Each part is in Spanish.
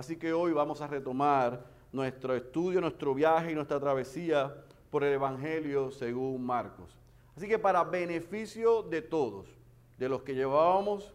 Así que hoy vamos a retomar nuestro estudio, nuestro viaje y nuestra travesía por el Evangelio según Marcos. Así que para beneficio de todos, de los que llevábamos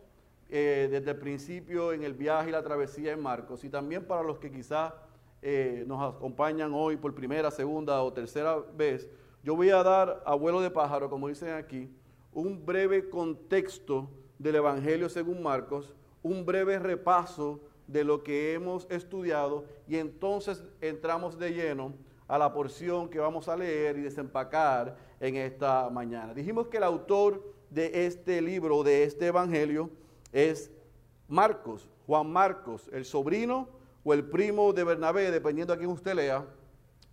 eh, desde el principio en el viaje y la travesía en Marcos, y también para los que quizás eh, nos acompañan hoy por primera, segunda o tercera vez, yo voy a dar a vuelo de pájaro, como dicen aquí, un breve contexto del Evangelio según Marcos, un breve repaso de lo que hemos estudiado y entonces entramos de lleno a la porción que vamos a leer y desempacar en esta mañana. Dijimos que el autor de este libro, de este Evangelio, es Marcos, Juan Marcos, el sobrino o el primo de Bernabé, dependiendo a quién usted lea.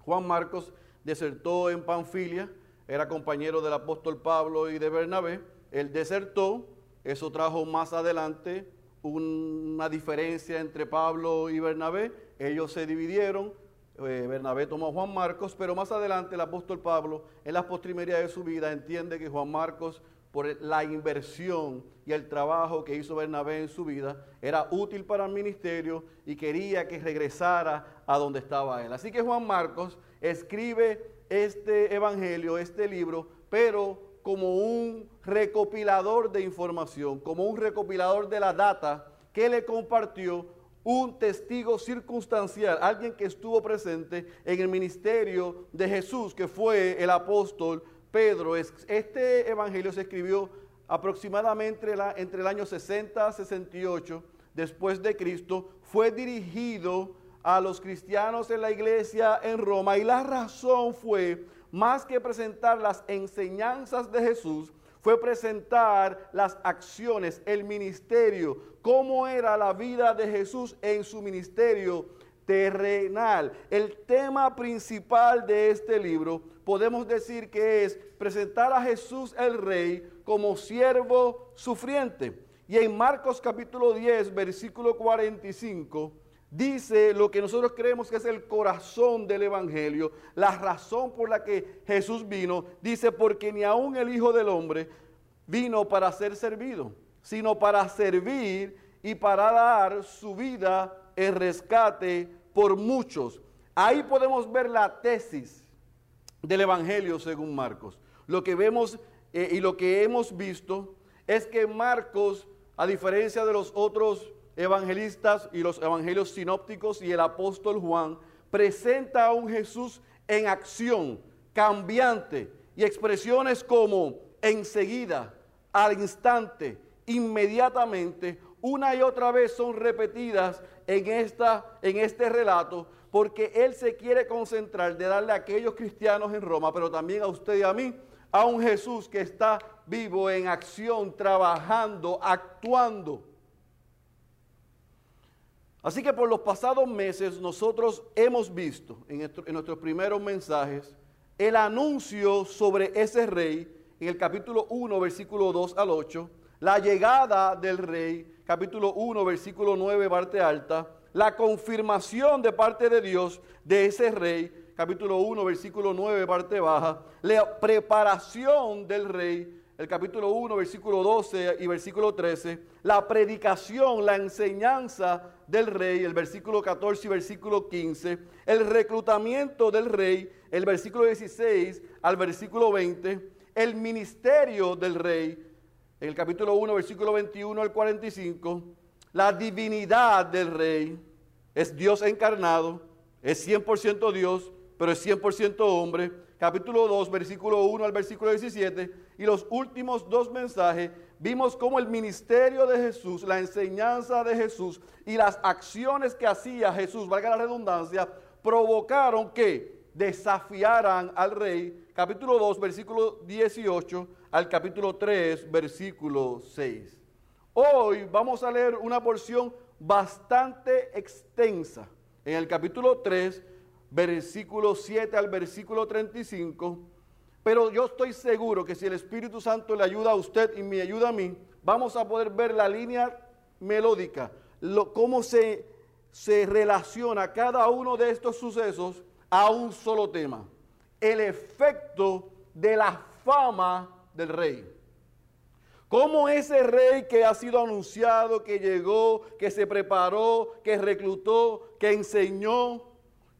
Juan Marcos desertó en Panfilia, era compañero del apóstol Pablo y de Bernabé. Él desertó, eso trajo más adelante una diferencia entre Pablo y Bernabé. Ellos se dividieron. Eh, Bernabé tomó a Juan Marcos, pero más adelante el apóstol Pablo, en las postrimerías de su vida, entiende que Juan Marcos, por la inversión y el trabajo que hizo Bernabé en su vida, era útil para el ministerio y quería que regresara a donde estaba él. Así que Juan Marcos escribe este evangelio, este libro, pero como un recopilador de información, como un recopilador de la data que le compartió un testigo circunstancial, alguien que estuvo presente en el ministerio de Jesús, que fue el apóstol Pedro. Este evangelio se escribió aproximadamente entre el año 60 a 68 después de Cristo, fue dirigido a los cristianos en la iglesia en Roma y la razón fue más que presentar las enseñanzas de Jesús, fue presentar las acciones, el ministerio, cómo era la vida de Jesús en su ministerio terrenal. El tema principal de este libro podemos decir que es presentar a Jesús el Rey como siervo sufriente. Y en Marcos capítulo 10, versículo 45, dice lo que nosotros creemos que es el corazón del Evangelio, la razón por la que Jesús vino, dice, porque ni aun el Hijo del Hombre vino para ser servido, sino para servir y para dar su vida en rescate por muchos. Ahí podemos ver la tesis del Evangelio según Marcos. Lo que vemos eh, y lo que hemos visto es que Marcos, a diferencia de los otros evangelistas y los evangelios sinópticos y el apóstol Juan presenta a un Jesús en acción, cambiante, y expresiones como enseguida, al instante, inmediatamente, una y otra vez son repetidas en, esta, en este relato, porque Él se quiere concentrar de darle a aquellos cristianos en Roma, pero también a usted y a mí, a un Jesús que está vivo en acción, trabajando, actuando. Así que por los pasados meses nosotros hemos visto en, nuestros primeros mensajes el anuncio sobre ese rey en el capítulo 1, versículo 2 al 8, la llegada del rey, capítulo 1, versículo 9, parte alta, la confirmación de parte de Dios de ese rey, capítulo 1, versículo 9, parte baja, la preparación del rey, el capítulo 1, versículo 12 y versículo 13, la predicación, la enseñanza del rey, el versículo 14 y versículo 15, el reclutamiento del rey, el versículo 16 al versículo 20, el ministerio del rey, en el capítulo 1, versículo 21 al 45, la divinidad del rey, es Dios encarnado, es 100% Dios, pero es 100% hombre, capítulo 2, versículo 1 al versículo 17, y los últimos dos mensajes, vimos cómo el ministerio de Jesús, la enseñanza de Jesús y las acciones que hacía Jesús, valga la redundancia, provocaron que desafiaran al rey, capítulo 2, versículo 18, al capítulo 3, versículo 6. Hoy vamos a leer una porción bastante extensa en el capítulo 3, versículo 7 al versículo 35. Pero yo estoy seguro que si el Espíritu Santo le ayuda a usted y me ayuda a mí, vamos a poder ver la línea melódica, cómo se, se relaciona cada uno de estos sucesos a un solo tema. El efecto de la fama del rey. Cómo ese rey que ha sido anunciado, que llegó, que se preparó, que reclutó, que enseñó,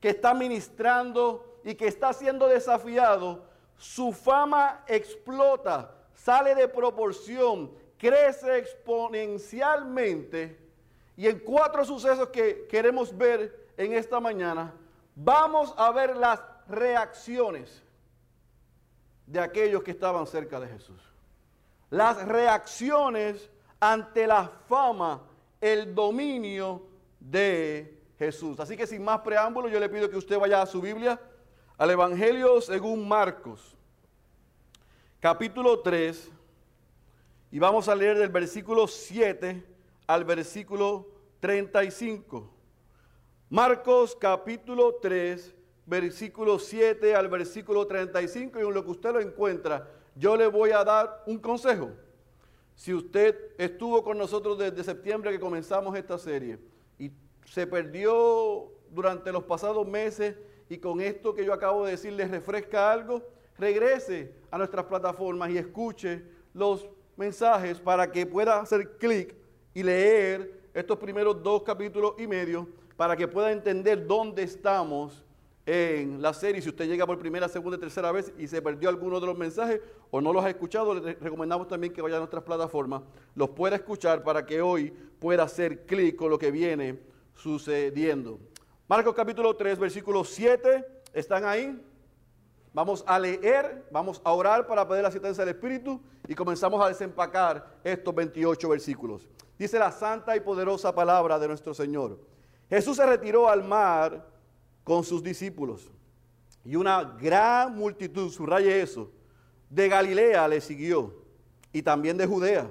que está ministrando y que está siendo desafiado, su fama explota, sale de proporción, crece exponencialmente. Y en cuatro sucesos que queremos ver en esta mañana, vamos a ver las reacciones de aquellos que estaban cerca de Jesús. Las reacciones ante la fama, el dominio de Jesús. Así que sin más preámbulos, yo le pido que usted vaya a su Biblia, al Evangelio según Marcos, capítulo 3, y vamos a leer del versículo 7 al versículo 35. Marcos capítulo 3, versículo 7 al versículo 35, y en lo que usted lo encuentra, yo le voy a dar un consejo. Si usted estuvo con nosotros desde septiembre que comenzamos esta serie se perdió durante los pasados meses y con esto que yo acabo de decir les refresca algo, regrese a nuestras plataformas y escuche los mensajes para que pueda hacer clic y leer estos primeros dos capítulos y medio para que pueda entender dónde estamos en la serie. Si usted llega por primera, segunda, tercera vez y se perdió alguno de los mensajes o no los ha escuchado, le recomendamos también que vaya a nuestras plataformas, los pueda escuchar para que hoy pueda hacer clic con lo que viene sucediendo. Marcos capítulo 3, versículo 7, ¿están ahí? Vamos a leer, vamos a orar para pedir la asistencia del Espíritu y comenzamos a desempacar estos 28 versículos. Dice la santa y poderosa palabra de nuestro Señor. Jesús se retiró al mar con sus discípulos y una gran multitud, subraye eso, de Galilea le siguió y también de Judea,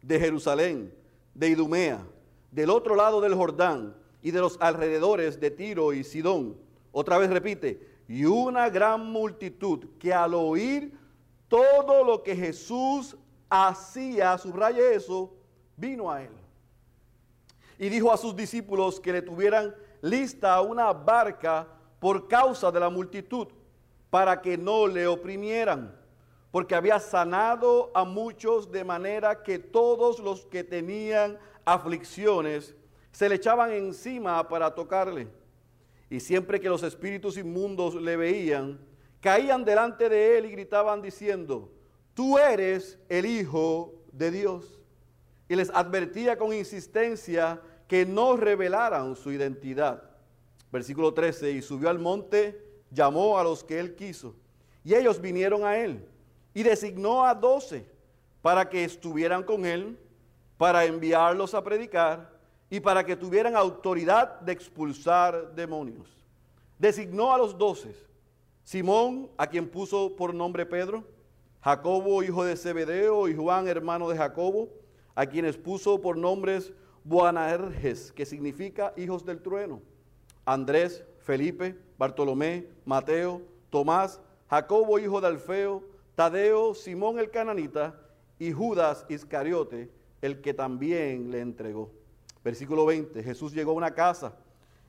de Jerusalén, de Idumea, del otro lado del Jordán y de los alrededores de Tiro y Sidón. Otra vez repite, y una gran multitud que al oír todo lo que Jesús hacía, subraye eso, vino a él. Y dijo a sus discípulos que le tuvieran lista una barca por causa de la multitud, para que no le oprimieran, porque había sanado a muchos de manera que todos los que tenían aflicciones se le echaban encima para tocarle y siempre que los espíritus inmundos le veían, caían delante de él y gritaban diciendo, tú eres el Hijo de Dios. Y les advertía con insistencia que no revelaran su identidad. Versículo 13, y subió al monte, llamó a los que él quiso, y ellos vinieron a él, y designó a doce para que estuvieran con él, para enviarlos a predicar y para que tuvieran autoridad de expulsar demonios. Designó a los doce, Simón, a quien puso por nombre Pedro, Jacobo, hijo de Zebedeo, y Juan, hermano de Jacobo, a quienes puso por nombres Boanerges, que significa hijos del trueno, Andrés, Felipe, Bartolomé, Mateo, Tomás, Jacobo, hijo de Alfeo, Tadeo, Simón el cananita, y Judas Iscariote, el que también le entregó. Versículo 20, Jesús llegó a una casa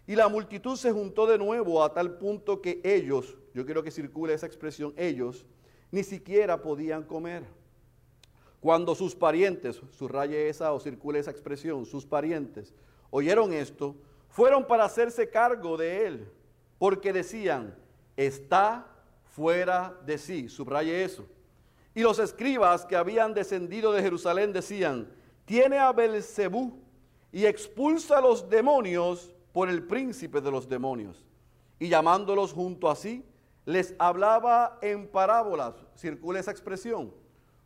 y la multitud se juntó de nuevo a tal punto que ellos, yo quiero que circule esa expresión, ellos ni siquiera podían comer. Cuando sus parientes, subraye esa o circule esa expresión, sus parientes, oyeron esto, fueron para hacerse cargo de él, porque decían, está fuera de sí, subraye eso. Y los escribas que habían descendido de Jerusalén decían, tiene a Belcebú y expulsa a los demonios por el príncipe de los demonios. Y llamándolos junto a sí, les hablaba en parábolas. Circula esa expresión.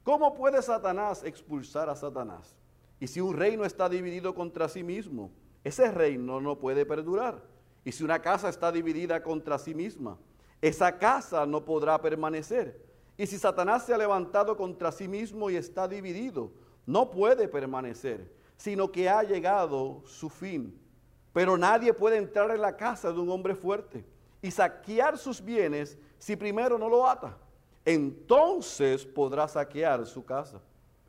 ¿Cómo puede Satanás expulsar a Satanás? Y si un reino está dividido contra sí mismo, ese reino no puede perdurar. Y si una casa está dividida contra sí misma, esa casa no podrá permanecer. Y si Satanás se ha levantado contra sí mismo y está dividido, no puede permanecer sino que ha llegado su fin. Pero nadie puede entrar en la casa de un hombre fuerte y saquear sus bienes si primero no lo ata. Entonces podrá saquear su casa.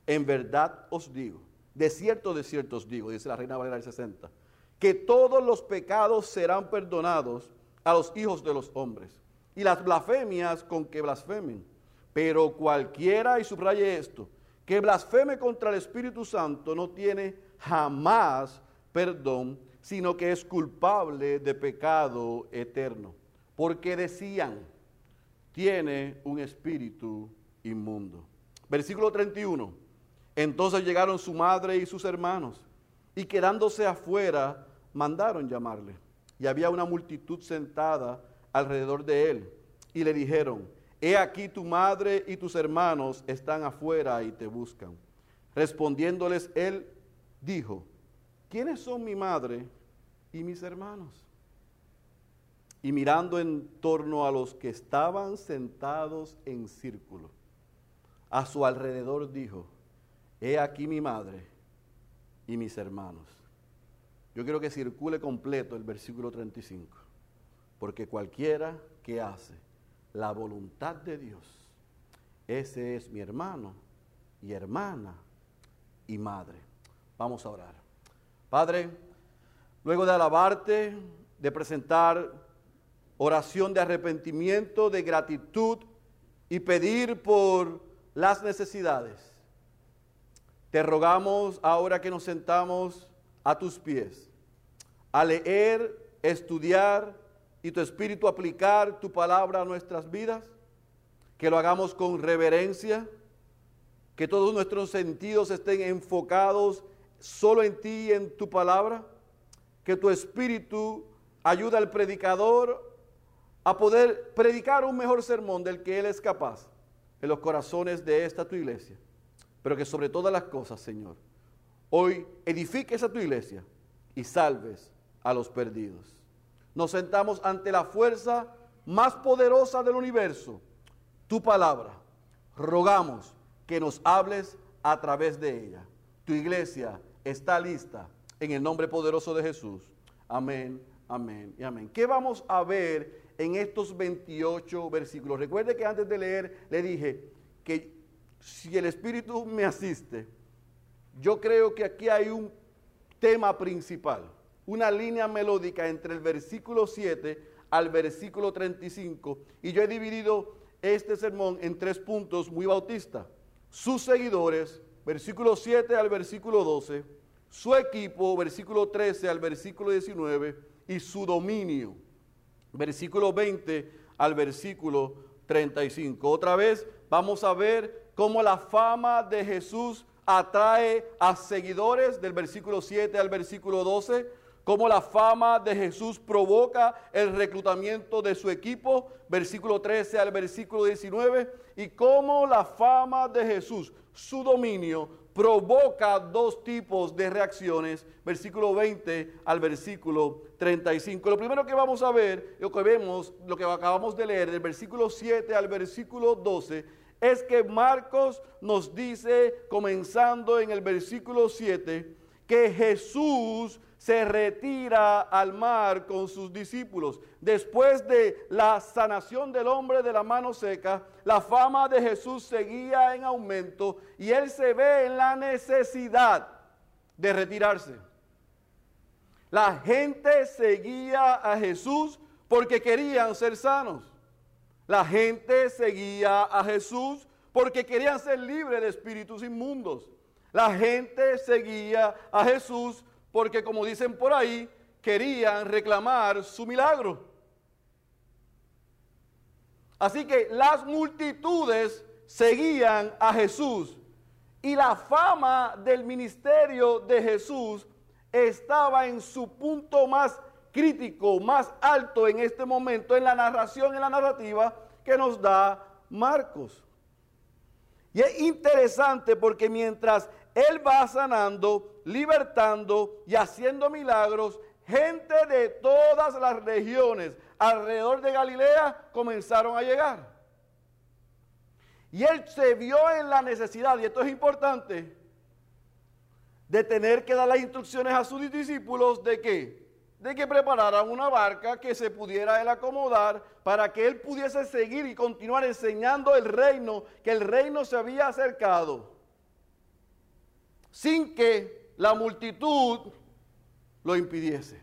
En verdad os digo, de cierto, de cierto os digo, dice la Reina Valera del 60, que todos los pecados serán perdonados a los hijos de los hombres y las blasfemias con que blasfemen. Pero cualquiera, y subraye esto, que blasfeme contra el Espíritu Santo no tiene jamás perdón, sino que es culpable de pecado eterno. Porque decían, tiene un espíritu inmundo. Versículo 31. Entonces llegaron su madre y sus hermanos, y quedándose afuera, mandaron llamarle. Y había una multitud sentada alrededor de él, y le dijeron, He aquí tu madre y tus hermanos están afuera y te buscan. Respondiéndoles él, dijo, ¿quiénes son mi madre y mis hermanos? Y mirando en torno a los que estaban sentados en círculo, a su alrededor dijo, he aquí mi madre y mis hermanos. Yo quiero que circule completo el versículo 35, porque cualquiera que hace la voluntad de Dios, ese es mi hermano y hermana y madre. Vamos a orar. Padre, luego de alabarte, de presentar oración de arrepentimiento, de gratitud y pedir por las necesidades, te rogamos ahora que nos sentamos a tus pies, a leer, estudiar y tu espíritu aplicar tu palabra a nuestras vidas, que lo hagamos con reverencia, que todos nuestros sentidos estén enfocados solo en ti y en tu palabra, que tu espíritu ayude al predicador a poder predicar un mejor sermón del que él es capaz en los corazones de esta tu iglesia. Pero que sobre todas las cosas, Señor, hoy edifiques a tu iglesia y salves a los perdidos. Nos sentamos ante la fuerza más poderosa del universo, tu palabra. Rogamos que nos hables a través de ella. Tu iglesia está lista en el nombre poderoso de Jesús. Amén, amén y amén. ¿Qué vamos a ver en estos 28 versículos? Recuerde que antes de leer le dije que si el Espíritu me asiste, yo creo que aquí hay un tema principal, una línea melódica entre el versículo 7 al versículo 35 y yo he dividido este sermón en tres puntos muy bautistas. Sus seguidores, versículo 7 al versículo 12, su equipo, versículo 13 al versículo 19, y su dominio, versículo 20 al versículo 35. Otra vez vamos a ver cómo la fama de Jesús atrae a seguidores del versículo 7 al versículo 12, cómo la fama de Jesús provoca el reclutamiento de su equipo, versículo 13 al versículo 19, y cómo la fama de Jesús, su dominio, provoca dos tipos de reacciones, versículo 20 al versículo 35. Lo primero que vamos a ver, lo que vemos, lo que acabamos de leer, del versículo 7 al versículo 12, es que Marcos nos dice, comenzando en el versículo 7, que Jesús se retira al mar con sus discípulos. Después de la sanación del hombre de la mano seca, la fama de Jesús seguía en aumento y él se ve en la necesidad de retirarse. La gente seguía a Jesús porque querían ser sanos. La gente seguía a Jesús porque querían ser libres de espíritus inmundos. La gente seguía a Jesús porque como dicen por ahí, querían reclamar su milagro. Así que las multitudes seguían a Jesús y la fama del ministerio de Jesús estaba en su punto más crítico, más alto en este momento en la narración, en la narrativa que nos da Marcos. Y es interesante porque mientras él va sanando, libertando y haciendo milagros. Gente de todas las regiones alrededor de Galilea comenzaron a llegar. Y él se vio en la necesidad, y esto es importante, de tener que dar las instrucciones a sus discípulos de que de que prepararan una barca que se pudiera él acomodar para que él pudiese seguir y continuar enseñando el reino, que el reino se había acercado sin que la multitud lo impidiese.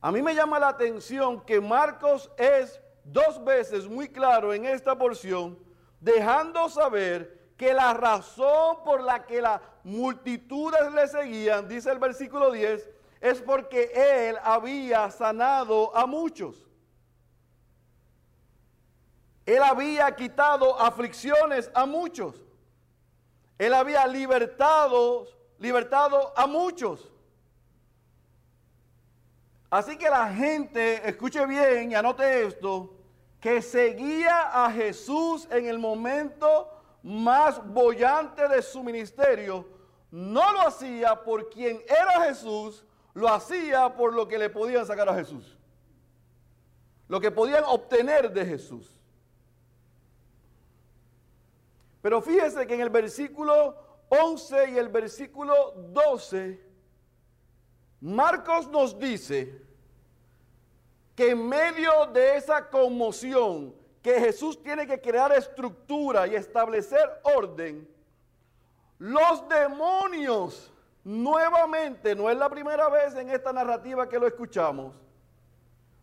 A mí me llama la atención que Marcos es dos veces muy claro en esta porción dejando saber que la razón por la que las multitudes le seguían, dice el versículo 10, es porque él había sanado a muchos. Él había quitado aflicciones a muchos. Él había libertado, libertado a muchos. Así que la gente, escuche bien y anote esto, que seguía a Jesús en el momento más bollante de su ministerio, no lo hacía por quien era Jesús, lo hacía por lo que le podían sacar a Jesús. Lo que podían obtener de Jesús. Pero fíjese que en el versículo 11 y el versículo 12, Marcos nos dice que en medio de esa conmoción, que Jesús tiene que crear estructura y establecer orden, los demonios, nuevamente, no es la primera vez en esta narrativa que lo escuchamos,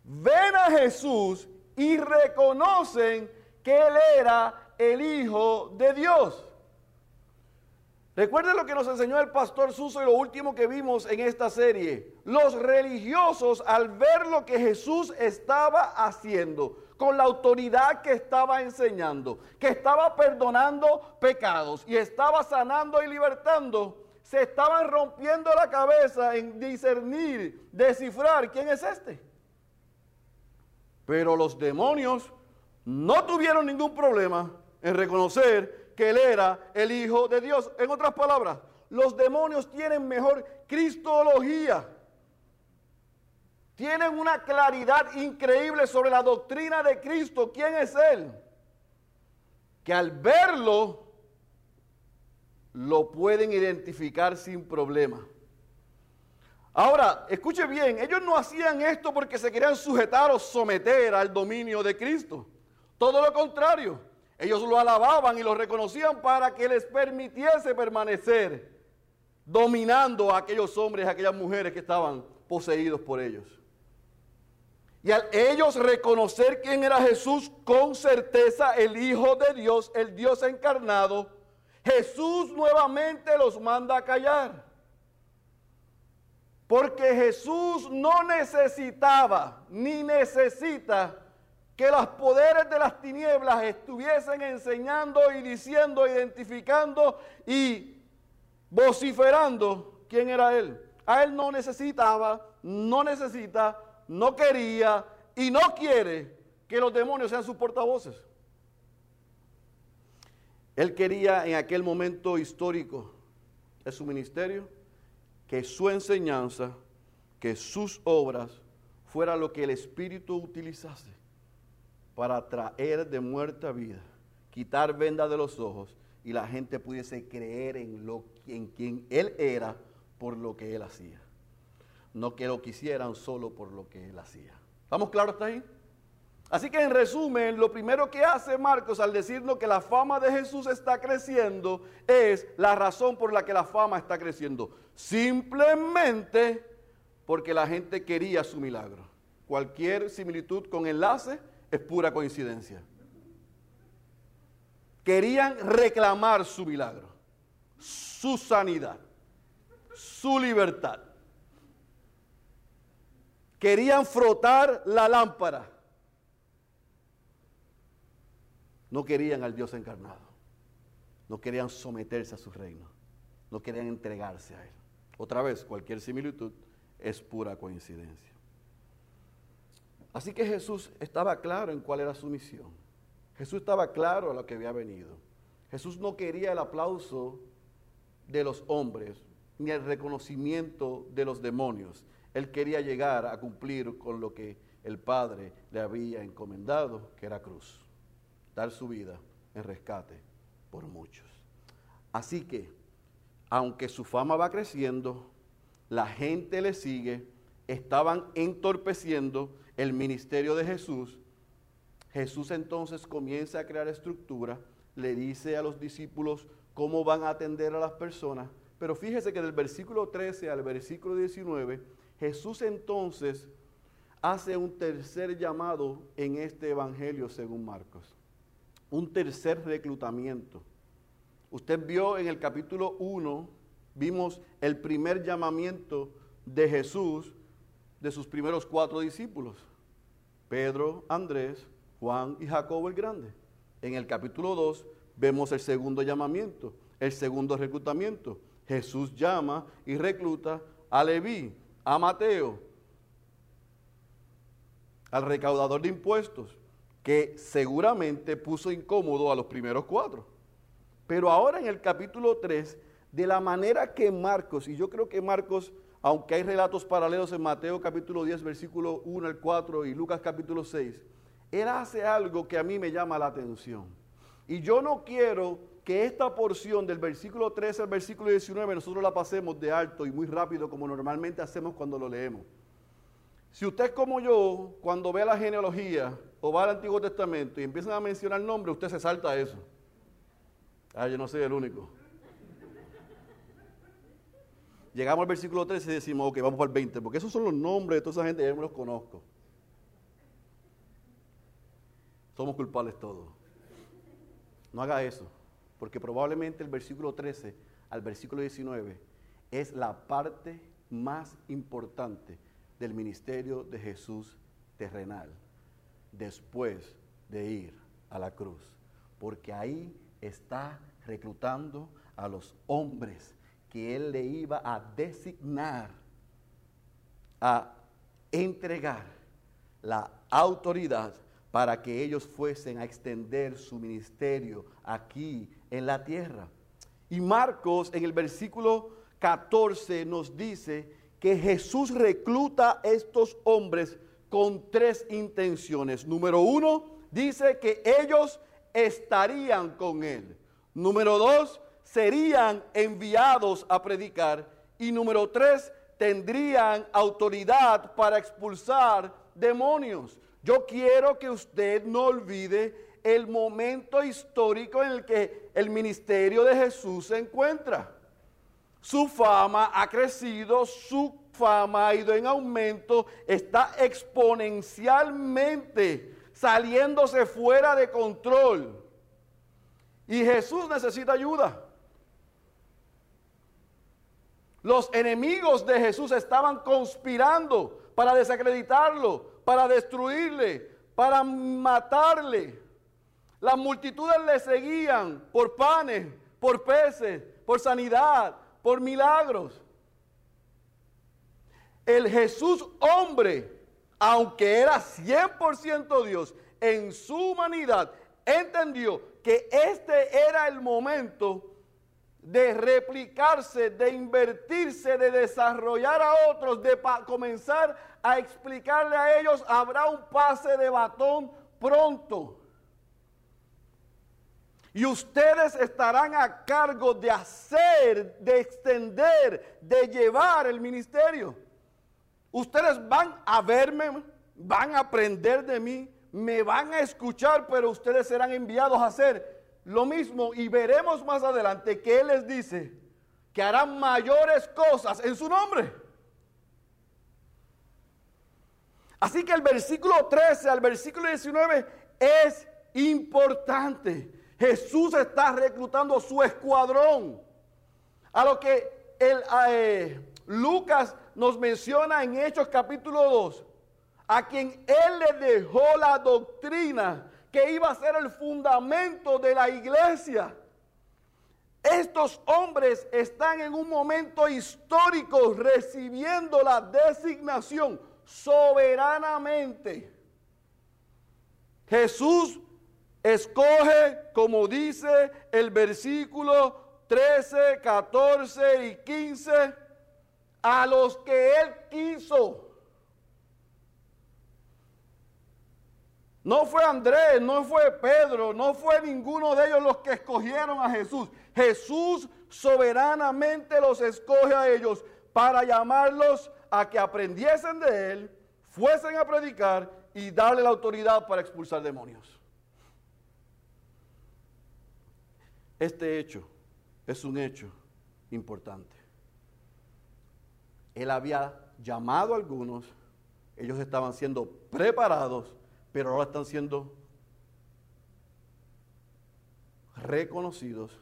ven a Jesús y reconocen que Él era el Hijo de Dios. Recuerden lo que nos enseñó el pastor Suso y lo último que vimos en esta serie. Los religiosos al ver lo que Jesús estaba haciendo, con la autoridad que estaba enseñando, que estaba perdonando pecados y estaba sanando y libertando, se estaban rompiendo la cabeza en discernir, descifrar quién es este. Pero los demonios no tuvieron ningún problema en reconocer que él era el Hijo de Dios. En otras palabras, los demonios tienen mejor cristología. Tienen una claridad increíble sobre la doctrina de Cristo. ¿Quién es Él? Que al verlo, lo pueden identificar sin problema. Ahora, escuche bien, ellos no hacían esto porque se querían sujetar o someter al dominio de Cristo. Todo lo contrario. Ellos lo alababan y lo reconocían para que les permitiese permanecer dominando a aquellos hombres, a aquellas mujeres que estaban poseídos por ellos. Y al ellos reconocer quién era Jesús con certeza, el Hijo de Dios, el Dios encarnado, Jesús nuevamente los manda a callar. Porque Jesús no necesitaba ni necesita que los poderes de las tinieblas estuviesen enseñando y diciendo, identificando y vociferando quién era Él. A Él no necesitaba, no necesita, no quería y no quiere que los demonios sean sus portavoces. Él quería en aquel momento histórico de su ministerio que su enseñanza, que sus obras fuera lo que el Espíritu utilizase para traer de muerte a vida, quitar vendas de los ojos y la gente pudiese creer en, lo, en quien Él era por lo que Él hacía. No que lo quisieran solo por lo que Él hacía. ¿Estamos claros hasta ahí? Así que en resumen, lo primero que hace Marcos al decirnos que la fama de Jesús está creciendo es la razón por la que la fama está creciendo. Simplemente porque la gente quería su milagro. Cualquier similitud con enlace es pura coincidencia. Querían reclamar su milagro, su sanidad, su libertad. Querían frotar la lámpara. No querían al Dios encarnado. No querían someterse a su reino. No querían entregarse a Él. Otra vez, cualquier similitud es pura coincidencia. Así que Jesús estaba claro en cuál era su misión. Jesús estaba claro a lo que había venido. Jesús no quería el aplauso de los hombres ni el reconocimiento de los demonios. Él quería llegar a cumplir con lo que el Padre le había encomendado, que era cruz, dar su vida en rescate por muchos. Así que, aunque su fama va creciendo, la gente le sigue, estaban entorpeciendo el ministerio de Jesús, Jesús entonces comienza a crear estructura, le dice a los discípulos cómo van a atender a las personas, pero fíjese que del versículo 13 al versículo 19, Jesús entonces hace un tercer llamado en este evangelio según Marcos. un tercer reclutamiento. Usted vio en el capítulo 1, vimos el primer llamamiento de Jesús de sus primeros cuatro discípulos, Pedro, Andrés, Juan y Jacobo el Grande. En el capítulo 2 vemos el segundo llamamiento, el segundo reclutamiento. Jesús llama y recluta a Leví, a Mateo, al recaudador de impuestos, que seguramente puso incómodo a los primeros cuatro. Pero ahora en el capítulo 3, de la manera que Marcos, y yo creo que Marcos, aunque hay relatos paralelos en Mateo capítulo 10, versículo 1 al 4 y Lucas capítulo 6, él hace algo que a mí me llama la atención. Y yo no quiero que esta porción del versículo 13 al versículo 19 nosotros la pasemos de alto y muy rápido como normalmente hacemos cuando lo leemos. Si usted como yo, cuando ve la genealogía o va al Antiguo Testamento y empiezan a mencionar nombres, usted se salta eso. Ah, yo no soy el único. Llegamos al versículo 13 y decimos, ok, vamos el 20, porque esos son los nombres de toda esa gente, yo me los conozco. Somos culpables todos. No haga eso, porque probablemente el versículo 13 al versículo 19 es la parte más importante del ministerio de Jesús terrenal después de ir a la cruz, porque ahí está reclutando a los hombres que él le iba a designar a entregar la autoridad para que ellos fuesen a extender su ministerio aquí en la tierra. Y Marcos en el versículo 14 nos dice que Jesús recluta a estos hombres con tres intenciones. Número uno, dice que ellos estarían con él. Número dos, serían enviados a predicar. Y número tres, tendrían autoridad para expulsar demonios. Yo quiero que usted no olvide el momento histórico en el que el ministerio de Jesús se encuentra. Su fama ha crecido, su fama ha ido en aumento, está exponencialmente saliéndose fuera de control. Y Jesús necesita ayuda. Los enemigos de Jesús estaban conspirando para desacreditarlo, para destruirle, para matarle. Las multitudes le seguían por panes, por peces, por sanidad, por milagros. El Jesús hombre, aunque era 100% Dios, en su humanidad entendió que este era el momento de replicarse, de invertirse, de desarrollar a otros, de comenzar a explicarle a ellos, habrá un pase de batón pronto. Y ustedes estarán a cargo de hacer, de extender, de llevar el ministerio. Ustedes van a verme, van a aprender de mí, me van a escuchar, pero ustedes serán enviados a hacer lo mismo y veremos más adelante que Él les dice que harán mayores cosas en su nombre. Así que el versículo 13 al versículo 19 es importante. Jesús está reclutando su escuadrón. A lo que eh, Lucas nos menciona en Hechos capítulo 2, a quien Él le dejó la doctrina que iba a ser el fundamento de la iglesia. Estos hombres están en un momento histórico recibiendo la designación soberanamente. Jesús Escoge, como dice el versículo 13, 14 y 15, a los que Él quiso. No fue Andrés, no fue Pedro, no fue ninguno de ellos los que escogieron a Jesús. Jesús soberanamente los escoge a ellos para llamarlos a que aprendiesen de Él, fuesen a predicar y darle la autoridad para expulsar demonios. Este hecho es un hecho importante. Él había llamado a algunos, ellos estaban siendo preparados, pero ahora están siendo reconocidos,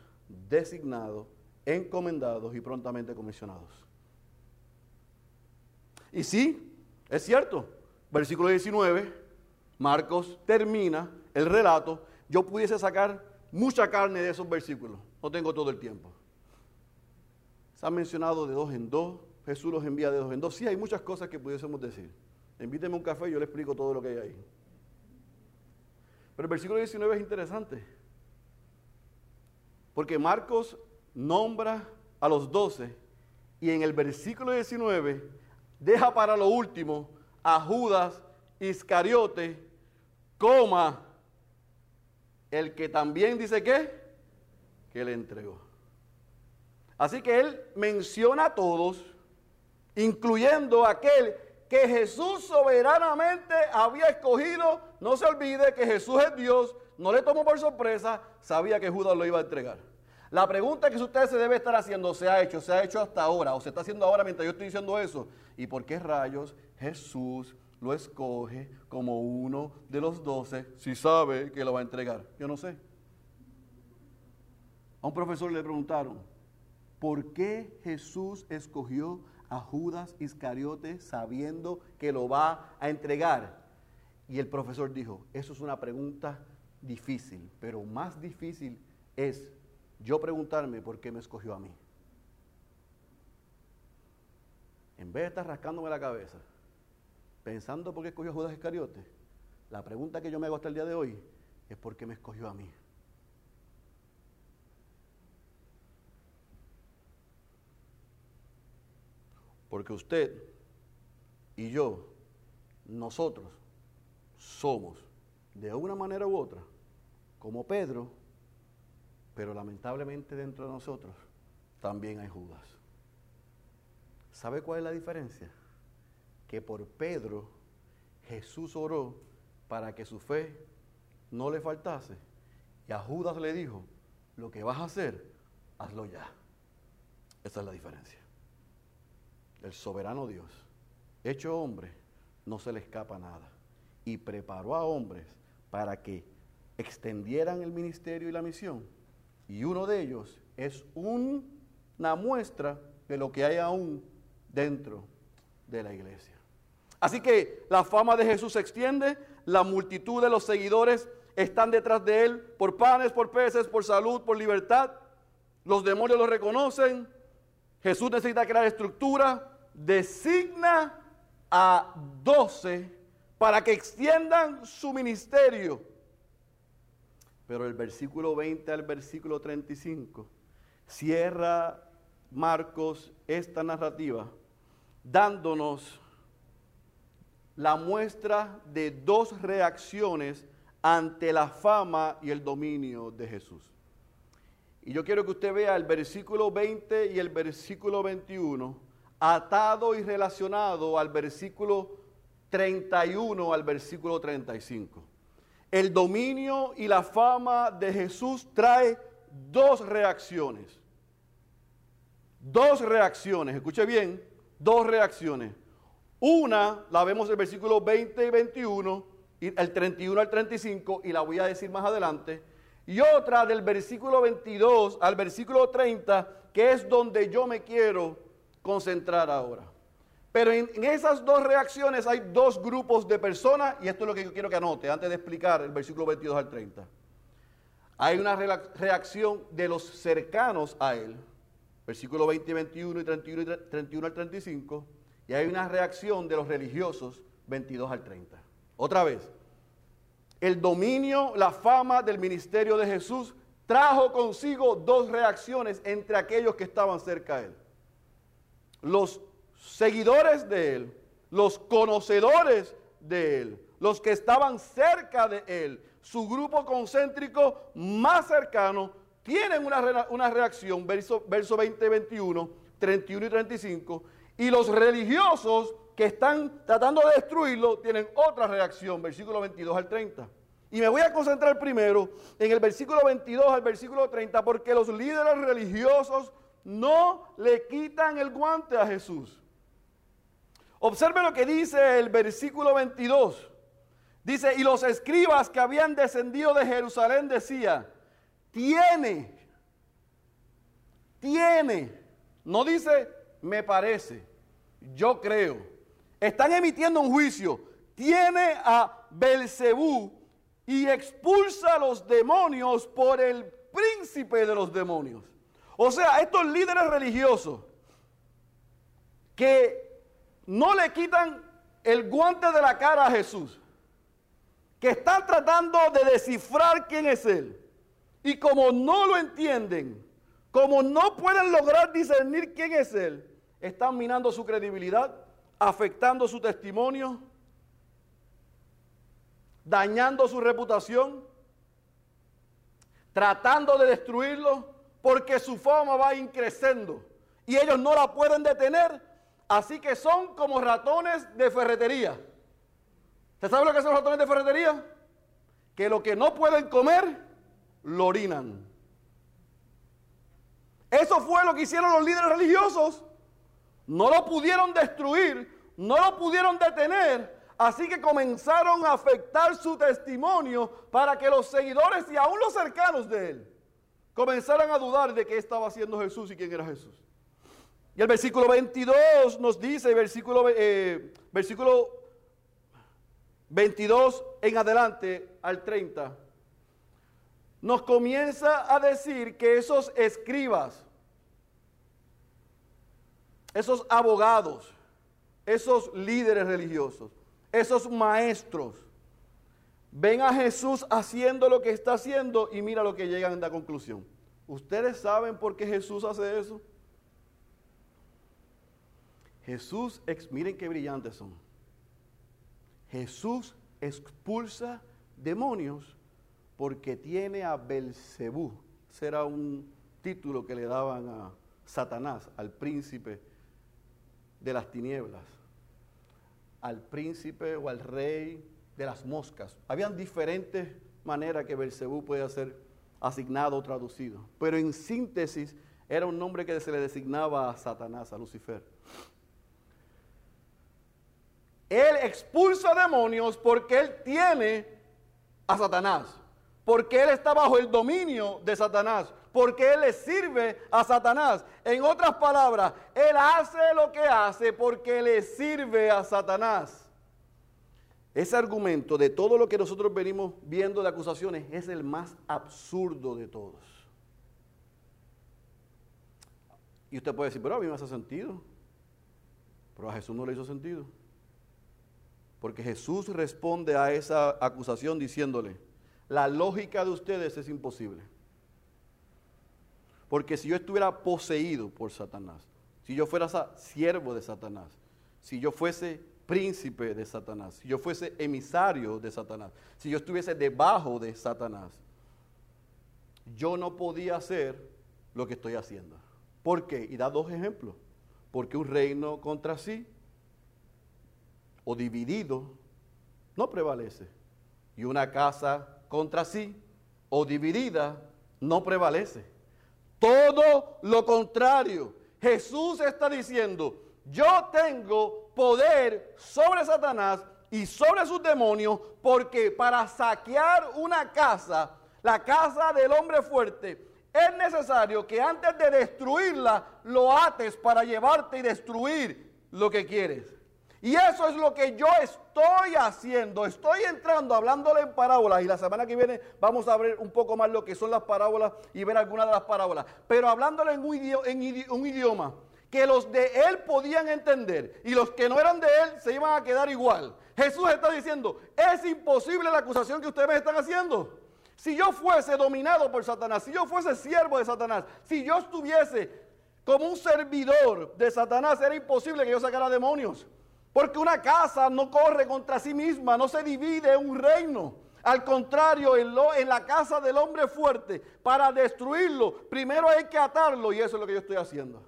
designados, encomendados y prontamente comisionados. Y sí, es cierto, versículo 19, Marcos termina el relato, yo pudiese sacar mucha carne de esos versículos, no tengo todo el tiempo. Se ha mencionado de dos en dos, Jesús los envía de dos en dos. Sí, hay muchas cosas que pudiésemos decir. Invíteme un café y yo le explico todo lo que hay ahí. Pero el versículo 19 es interesante. Porque Marcos nombra a los doce y en el versículo 19 deja para lo último a Judas Iscariote, coma, el que también dice que, que le entregó. Así que él menciona a todos, incluyendo a aquel que Jesús soberanamente había escogido. No se olvide que Jesús es Dios, no le tomó por sorpresa, sabía que Judas lo iba a entregar. La pregunta que usted se debe estar haciendo, se ha hecho, se ha hecho hasta ahora, o se está haciendo ahora mientras yo estoy diciendo eso. ¿Y por qué rayos Jesús lo escoge como uno de los doce si sabe que lo va a entregar? Yo no sé. A un profesor le preguntaron, ¿por qué Jesús escogió a Judas Iscariote sabiendo que lo va a entregar? Y el profesor dijo, eso es una pregunta difícil, pero más difícil es yo preguntarme por qué me escogió a mí. En vez de estar rascándome la cabeza, pensando por qué escogió a Judas Iscariote, la pregunta que yo me hago hasta el día de hoy es por qué me escogió a mí. Porque usted y yo, nosotros, somos, de una manera u otra, como Pedro, pero lamentablemente dentro de nosotros también hay Judas. ¿Sabe cuál es la diferencia? Que por Pedro Jesús oró para que su fe no le faltase. Y a Judas le dijo, lo que vas a hacer, hazlo ya. Esa es la diferencia. El soberano Dios, hecho hombre, no se le escapa nada. Y preparó a hombres para que extendieran el ministerio y la misión y uno de ellos es una muestra de lo que hay aún dentro de la iglesia. Así que la fama de Jesús se extiende, la multitud de los seguidores están detrás de él por panes, por peces, por salud, por libertad. Los demonios lo reconocen. Jesús necesita crear estructura, designa a doce para que extiendan su ministerio. Pero el versículo 20 al versículo 35 cierra Marcos esta narrativa dándonos la muestra de dos reacciones ante la fama y el dominio de Jesús. Y yo quiero que usted vea el versículo 20 y el versículo 21 atado y relacionado al versículo 31 al versículo 35. El dominio y la fama de Jesús trae dos reacciones. Dos reacciones, escuche bien, dos reacciones. Una la vemos en el versículo 20 y 21, y el 31 al 35, y la voy a decir más adelante. Y otra del versículo 22 al versículo 30, que es donde yo me quiero concentrar ahora. Pero en, esas dos reacciones hay dos grupos de personas, y esto es lo que yo quiero que anote antes de explicar el versículo 22 al 30. Hay una reacción de los cercanos a él, versículo 20 y 21 y 31, 31 al 35, y hay una reacción de los religiosos, 22 al 30. Otra vez, el dominio, la fama del ministerio de Jesús trajo consigo dos reacciones entre aquellos que estaban cerca de él. Los seguidores de él, los conocedores de él, los que estaban cerca de él, su grupo concéntrico más cercano, tienen una, reacción, verso, verso 20, 21, 31 y 35, y los religiosos que están tratando de destruirlo tienen otra reacción, versículo 22 al 30. Y me voy a concentrar primero en el versículo 22 al versículo 30, porque los líderes religiosos no le quitan el guante a Jesús. Observe lo que dice el versículo 22. Dice, y los escribas que habían descendido de Jerusalén decían, tiene, tiene, no dice me parece, yo creo. Están emitiendo un juicio. Tiene a Belcebú y expulsa a los demonios por el príncipe de los demonios. O sea, estos líderes religiosos que no le quitan el guante de la cara a Jesús, que están tratando de descifrar quién es Él. Y como no lo entienden, como no pueden lograr discernir quién es Él, están minando su credibilidad, afectando su testimonio, dañando su reputación, tratando de destruirlo, porque su fama va increciendo y ellos no la pueden detener, así que son como ratones de ferretería. ¿Usted sabe lo que son los ratones de ferretería? Que lo que no pueden comer, lo orinan. Eso fue lo que hicieron los líderes religiosos no lo pudieron destruir, no lo pudieron detener, así que comenzaron a afectar su testimonio para que los seguidores y aún los cercanos de él comenzaran a dudar de qué estaba haciendo Jesús y quién era Jesús. Y el versículo 22 nos dice, versículo, eh, versículo 22 en adelante al 30, nos comienza a decir que esos escribas, esos abogados, esos líderes religiosos, esos maestros, ven a Jesús haciendo lo que está haciendo y mira lo que llegan a la conclusión. ¿Ustedes saben por qué Jesús hace eso? Jesús, miren qué brillantes son. Jesús expulsa demonios porque tiene a Belcebú. Será un título que le daban a Satanás, al príncipe de las tinieblas, al príncipe o al rey de las moscas. Habían diferentes maneras que Belcebú puede ser asignado o traducido, pero en síntesis era un nombre que se le designaba a Satanás, a Lucifer. Él expulsa demonios porque él tiene a Satanás, porque él está bajo el dominio de Satanás porque Él le sirve a Satanás. En otras palabras, Él hace lo que hace porque le sirve a Satanás. Ese argumento de todo lo que nosotros venimos viendo de acusaciones es el más absurdo de todos. Y usted puede decir, pero a mí me hace sentido. Pero a Jesús no le hizo sentido. Porque Jesús responde a esa acusación diciéndole, la lógica de ustedes es imposible. Porque si yo estuviera poseído por Satanás, si yo fuera siervo de Satanás, si yo fuese príncipe de Satanás, si yo fuese emisario de Satanás, si yo estuviese debajo de Satanás, yo no podía hacer lo que estoy haciendo. ¿Por qué? Y da dos ejemplos. Porque un reino contra sí o dividido no prevalece. Y una casa contra sí o dividida no prevalece. Todo lo contrario. Jesús está diciendo, yo tengo poder sobre Satanás y sobre sus demonios, porque para saquear una casa, la casa del hombre fuerte, es necesario que antes de destruirla, lo ates para llevarte y destruir lo que quieres. Y eso es lo que yo estoy haciendo. Estoy entrando hablándole en parábolas. Y la semana que viene vamos a ver un poco más lo que son las parábolas y ver algunas de las parábolas. Pero hablándole en un idioma, que los de él podían entender y los que no eran de él se iban a quedar igual. Jesús está diciendo, es imposible la acusación que ustedes me están haciendo. Si yo fuese dominado por Satanás, si yo fuese siervo de Satanás, si yo estuviese como un servidor de Satanás, era imposible que yo sacara demonios. Porque una casa no corre contra sí misma, no se divide un reino. Al contrario, en, en, la casa del hombre fuerte, para destruirlo, primero hay que atarlo y eso es lo que yo estoy haciendo.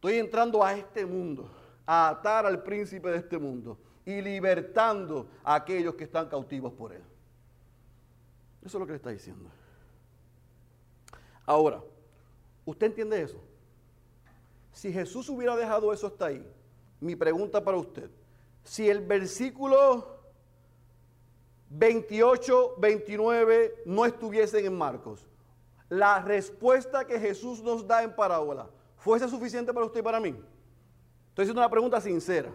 Estoy entrando a este mundo, a atar al príncipe de este mundo y libertando a aquellos que están cautivos por él. Eso es lo que le está diciendo. Ahora, ¿usted entiende eso? Si Jesús hubiera dejado eso hasta ahí, mi pregunta para usted. Si el versículo 28, 29 no estuviesen en Marcos, la respuesta que Jesús nos da en parábola fuese suficiente para usted y para mí? Estoy haciendo una pregunta sincera.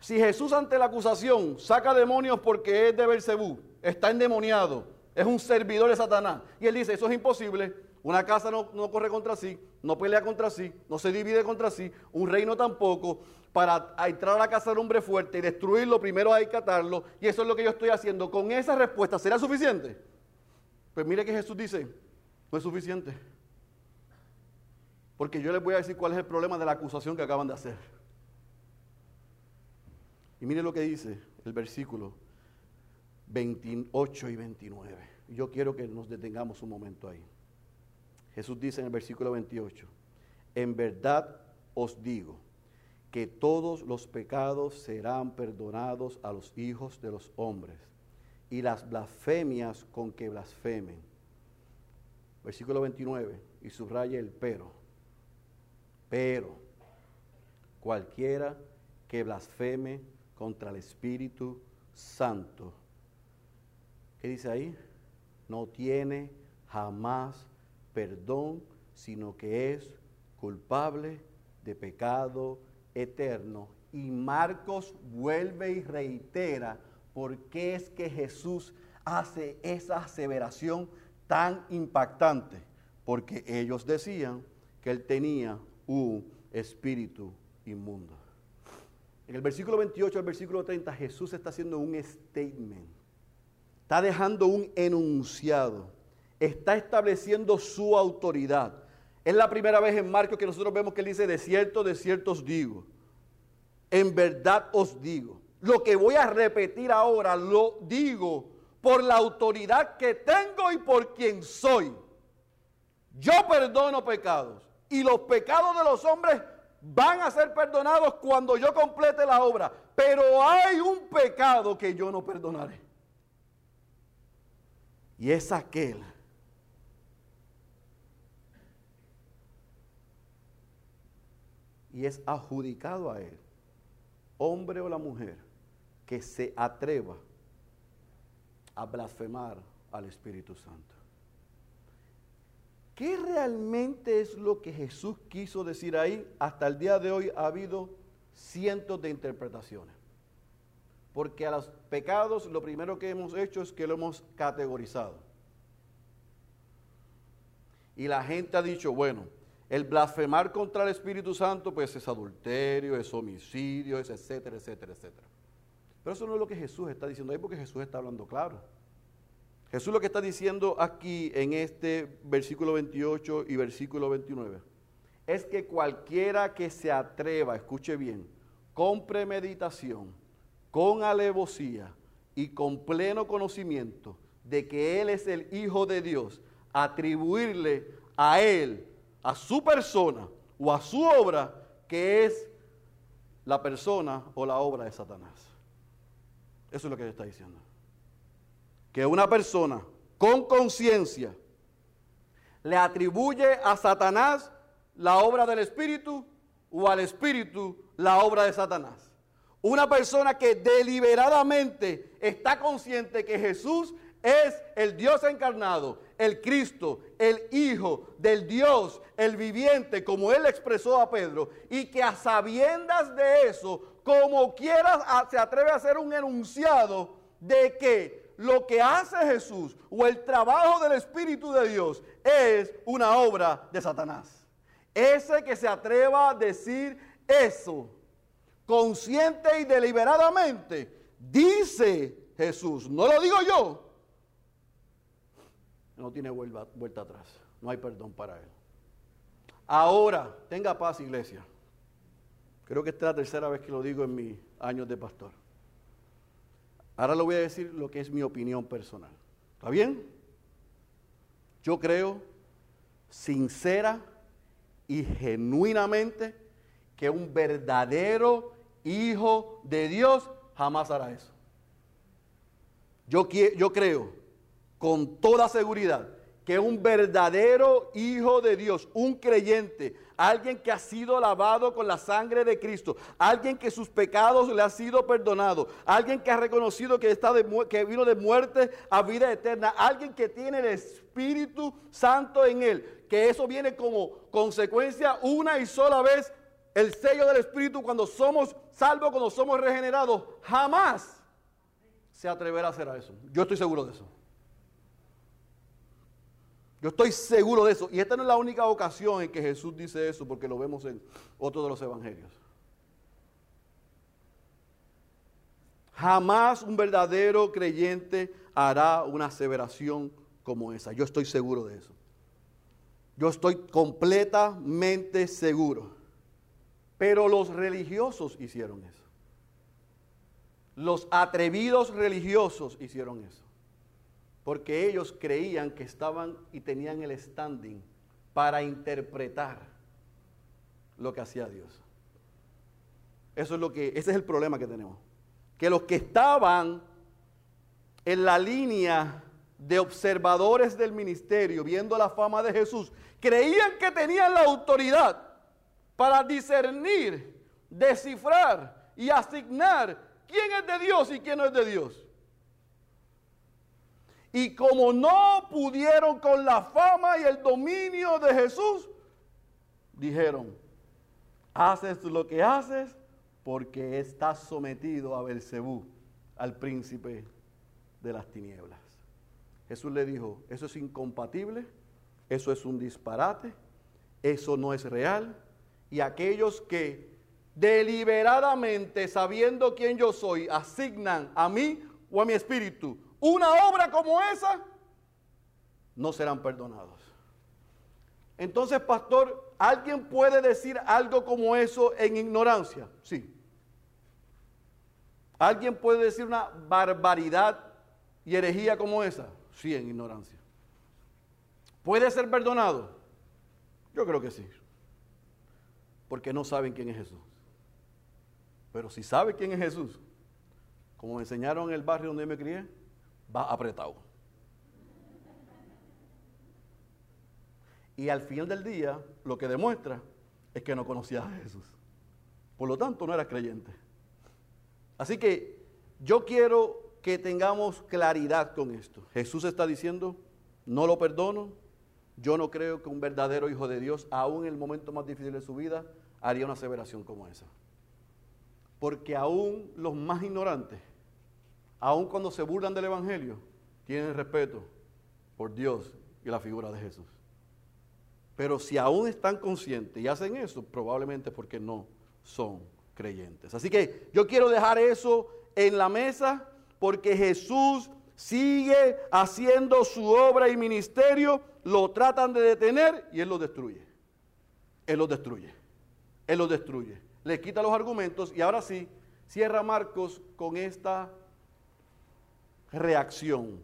Si Jesús ante la acusación saca demonios porque es de Belcebú, está endemoniado, es un servidor de Satanás, y él dice, eso es imposible, una casa no, no, corre contra sí, no pelea contra sí, no se divide contra sí, un reino tampoco. Para entrar a la casa del hombre fuerte y destruirlo, primero hay que atarlo, y eso es lo que yo estoy haciendo. Con esa respuesta, ¿será suficiente? Pues mire que Jesús dice, no es suficiente. Porque yo les voy a decir cuál es el problema de la acusación que acaban de hacer. Y mire lo que dice el versículo 28 y 29. Yo quiero que nos detengamos un momento ahí. Jesús dice en el versículo 28, en verdad os digo que todos los pecados serán perdonados a los hijos de los hombres y las blasfemias con que blasfemen. Versículo 29, y subraya el pero. Pero cualquiera que blasfeme contra el Espíritu Santo, ¿qué dice ahí? No tiene jamás perdón, sino que es culpable de pecado eterno. Y Marcos vuelve y reitera por qué es que Jesús hace esa aseveración tan impactante. Porque ellos decían que él tenía un espíritu inmundo. En el versículo 28 al versículo 30 Jesús está haciendo un statement. Está dejando un enunciado está estableciendo su autoridad. Es la primera vez en Marcos que nosotros vemos que él dice, de cierto, de cierto os digo. En verdad os digo. Lo que voy a repetir ahora lo digo por la autoridad que tengo y por quien soy. Yo perdono pecados y los pecados de los hombres van a ser perdonados cuando yo complete la obra. Pero hay un pecado que yo no perdonaré. Y es aquel y es adjudicado a él, hombre o la mujer, que se atreva a blasfemar al Espíritu Santo. ¿Qué realmente es lo que Jesús quiso decir ahí? Hasta el día de hoy ha habido cientos de interpretaciones. Porque a los pecados lo primero que hemos hecho es que lo hemos categorizado. Y la gente ha dicho, bueno, el blasfemar contra el Espíritu Santo, pues es adulterio, es homicidio, es etcétera, etcétera, etcétera. Pero eso no es lo que Jesús está diciendo ahí, porque Jesús está hablando claro. Jesús lo que está diciendo aquí en este versículo 28 y versículo 29 es que cualquiera que se atreva, escuche bien, con premeditación, con alevosía y con pleno conocimiento de que Él es el Hijo de Dios, atribuirle a Él a su persona o a su obra que es la persona o la obra de Satanás. Eso es lo que está diciendo. Que una persona con conciencia le atribuye a Satanás la obra del Espíritu o al Espíritu la obra de Satanás. Una persona que deliberadamente está consciente que Jesús es el Dios encarnado, el Cristo, el Hijo del Dios, el viviente, como él expresó a Pedro, y que a sabiendas de eso, como quiera, se atreve a hacer un enunciado de que lo que hace Jesús o el trabajo del Espíritu de Dios es una obra de Satanás. Ese que se atreva a decir eso, consciente y deliberadamente, dice Jesús, no lo digo yo, no tiene vuelta, atrás. No hay perdón para él. Ahora, tenga paz, iglesia. Creo que esta es la tercera vez que lo digo en mis años de pastor. Ahora le voy a decir lo que es mi opinión personal. ¿Está bien? Yo creo sincera y genuinamente que un verdadero hijo de Dios jamás hará eso. Yo, yo creo con toda seguridad que un verdadero hijo de Dios, un creyente, alguien que ha sido lavado con la sangre de Cristo, alguien que sus pecados le han sido perdonados, alguien que ha reconocido que, está de, que vino de muerte a vida eterna, alguien que tiene el Espíritu Santo en él, que eso viene como consecuencia una y sola vez, el sello del Espíritu cuando somos salvos, cuando somos regenerados, jamás se atreverá a hacer eso. Yo estoy seguro de eso. Yo estoy seguro de eso. Y esta no es la única ocasión en que Jesús dice eso, porque lo vemos en otro de los evangelios. Jamás un verdadero creyente hará una aseveración como esa. Yo estoy seguro de eso. Yo estoy completamente seguro. Pero los religiosos hicieron eso. Los atrevidos religiosos hicieron eso porque ellos creían que estaban y tenían el standing para interpretar lo que hacía Dios. Eso es lo que, ese es el problema que tenemos. Que los que estaban en la línea de observadores del ministerio, viendo la fama de Jesús, creían que tenían la autoridad para discernir, descifrar y asignar quién es de Dios y quién no es de Dios. Y como no pudieron con la fama y el dominio de Jesús, dijeron, haces lo que haces porque estás sometido a Belcebú, al príncipe de las tinieblas. Jesús le dijo, eso es incompatible, eso es un disparate, eso no es real. Y aquellos que deliberadamente, sabiendo quién yo soy, asignan a mí o a mi espíritu una obra como esa, no serán perdonados. Entonces, pastor, ¿alguien puede decir algo como eso en ignorancia? Sí. ¿Alguien puede decir una barbaridad y herejía como esa? Sí, en ignorancia. ¿Puede ser perdonado? Yo creo que sí. Porque no saben quién es Jesús. Pero si sabe quién es Jesús, como me enseñaron en el barrio donde me crié, va apretado. Y al final del día, lo que demuestra es que no conocía a Jesús. Por lo tanto, no era creyente. Así que yo quiero que tengamos claridad con esto. Jesús está diciendo, no lo perdono. Yo no creo que un verdadero hijo de Dios, aún en el momento más difícil de su vida, haría una aseveración como esa. Porque aún los más ignorantes aun cuando se burlan del Evangelio, tienen respeto por Dios y la figura de Jesús. Pero si aún están conscientes y hacen eso, probablemente porque no son creyentes. Así que yo quiero dejar eso en la mesa porque Jesús sigue haciendo su obra y ministerio, lo tratan de detener y Él lo destruye. Él lo destruye. Él lo destruye. Le quita los argumentos y ahora sí, cierra Marcos con esta reacción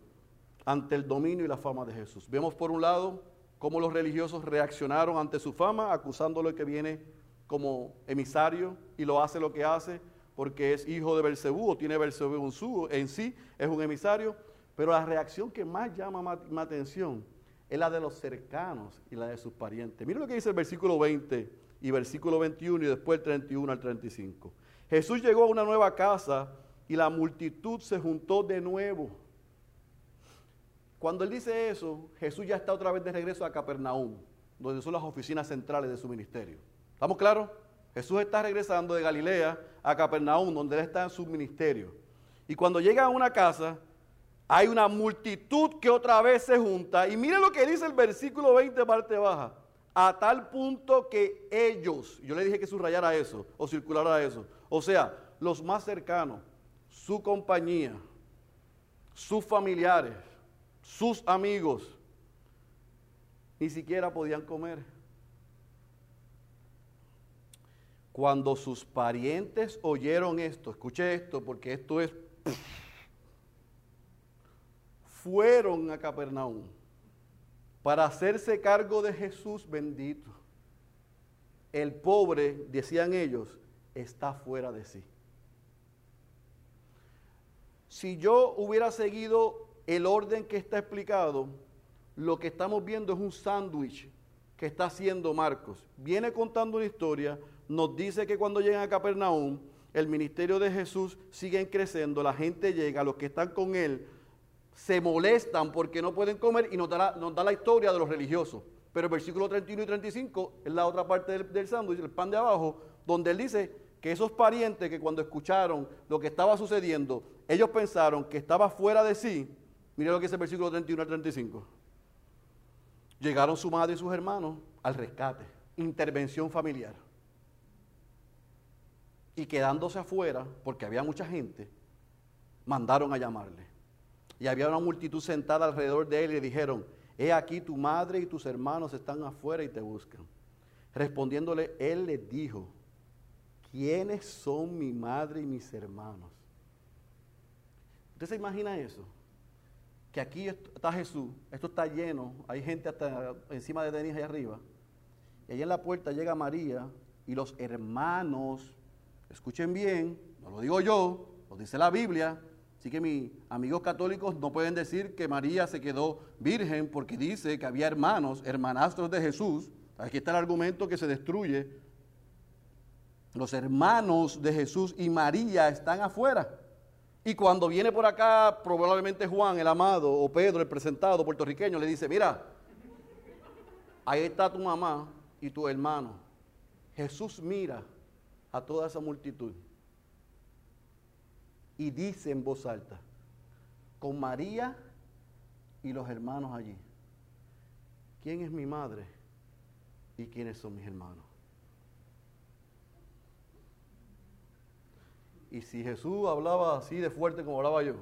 ante el dominio y la fama de Jesús. Vemos por un lado cómo los religiosos reaccionaron ante su fama, acusándolo que viene como emisario y lo hace lo que hace porque es hijo de Belcebú o tiene Belcebú en, sí, es un emisario. Pero la reacción que más llama mi atención es la de los cercanos y la de sus parientes. Miren lo que dice el versículo 20 y versículo 21 y después el 31 al 35. Jesús llegó a una nueva casa y la multitud se juntó de nuevo. Cuando él dice eso, Jesús ya está otra vez de regreso a Capernaum, donde son las oficinas centrales de su ministerio. ¿Estamos claros? Jesús está regresando de Galilea a Capernaum, donde él está en su ministerio. Y cuando llega a una casa, hay una multitud que otra vez se junta. Y mire lo que dice el versículo 20, parte baja. A tal punto que ellos, yo le dije que subrayara eso o circulara eso. O sea, los más cercanos, su compañía, sus familiares, sus amigos, ni siquiera podían comer. Cuando sus parientes oyeron esto, escuche esto porque esto es, fueron a Capernaum para hacerse cargo de Jesús bendito. El pobre, decían ellos, está fuera de sí si yo hubiera seguido el orden que está explicado, lo que estamos viendo es un sándwich que está haciendo Marcos. Viene contando una historia, nos dice que cuando llegan a Capernaum, el ministerio de Jesús sigue creciendo, la gente llega, los que están con él se molestan porque no pueden comer y nos da la, historia de los religiosos. Pero el versículo 31 y 35 es la otra parte del, del sándwich, el pan de abajo, donde él dice que esos parientes que cuando escucharon lo que estaba sucediendo, ellos pensaron que estaba fuera de sí. Mire lo que dice el versículo 31 al 35. Llegaron su madre y sus hermanos al rescate, intervención familiar. Y quedándose afuera, porque había mucha gente, mandaron a llamarle. Y había una multitud sentada alrededor de él y le dijeron, he aquí tu madre y tus hermanos están afuera y te buscan. Respondiéndole, él les dijo, ¿quiénes son mi madre y mis hermanos? ¿Usted se imagina eso? Que aquí está Jesús, esto está lleno, hay gente hasta encima de Denis allá arriba. Y allá en la puerta llega María y los hermanos, escuchen bien, no lo digo yo, lo dice la Biblia, Así que mis amigos católicos no pueden decir que María se quedó virgen porque dice que había hermanos, hermanastros de Jesús. Aquí está el argumento que se destruye. Los hermanos de Jesús y María están afuera. Y cuando viene por acá, probablemente Juan, el amado, o Pedro, el presentado puertorriqueño, le dice, mira, ahí está tu mamá y tu hermano. Jesús mira a toda esa multitud y dice en voz alta, con María y los hermanos allí, ¿quién es mi madre y quiénes son mis hermanos? Y si Jesús hablaba así de fuerte como hablaba yo,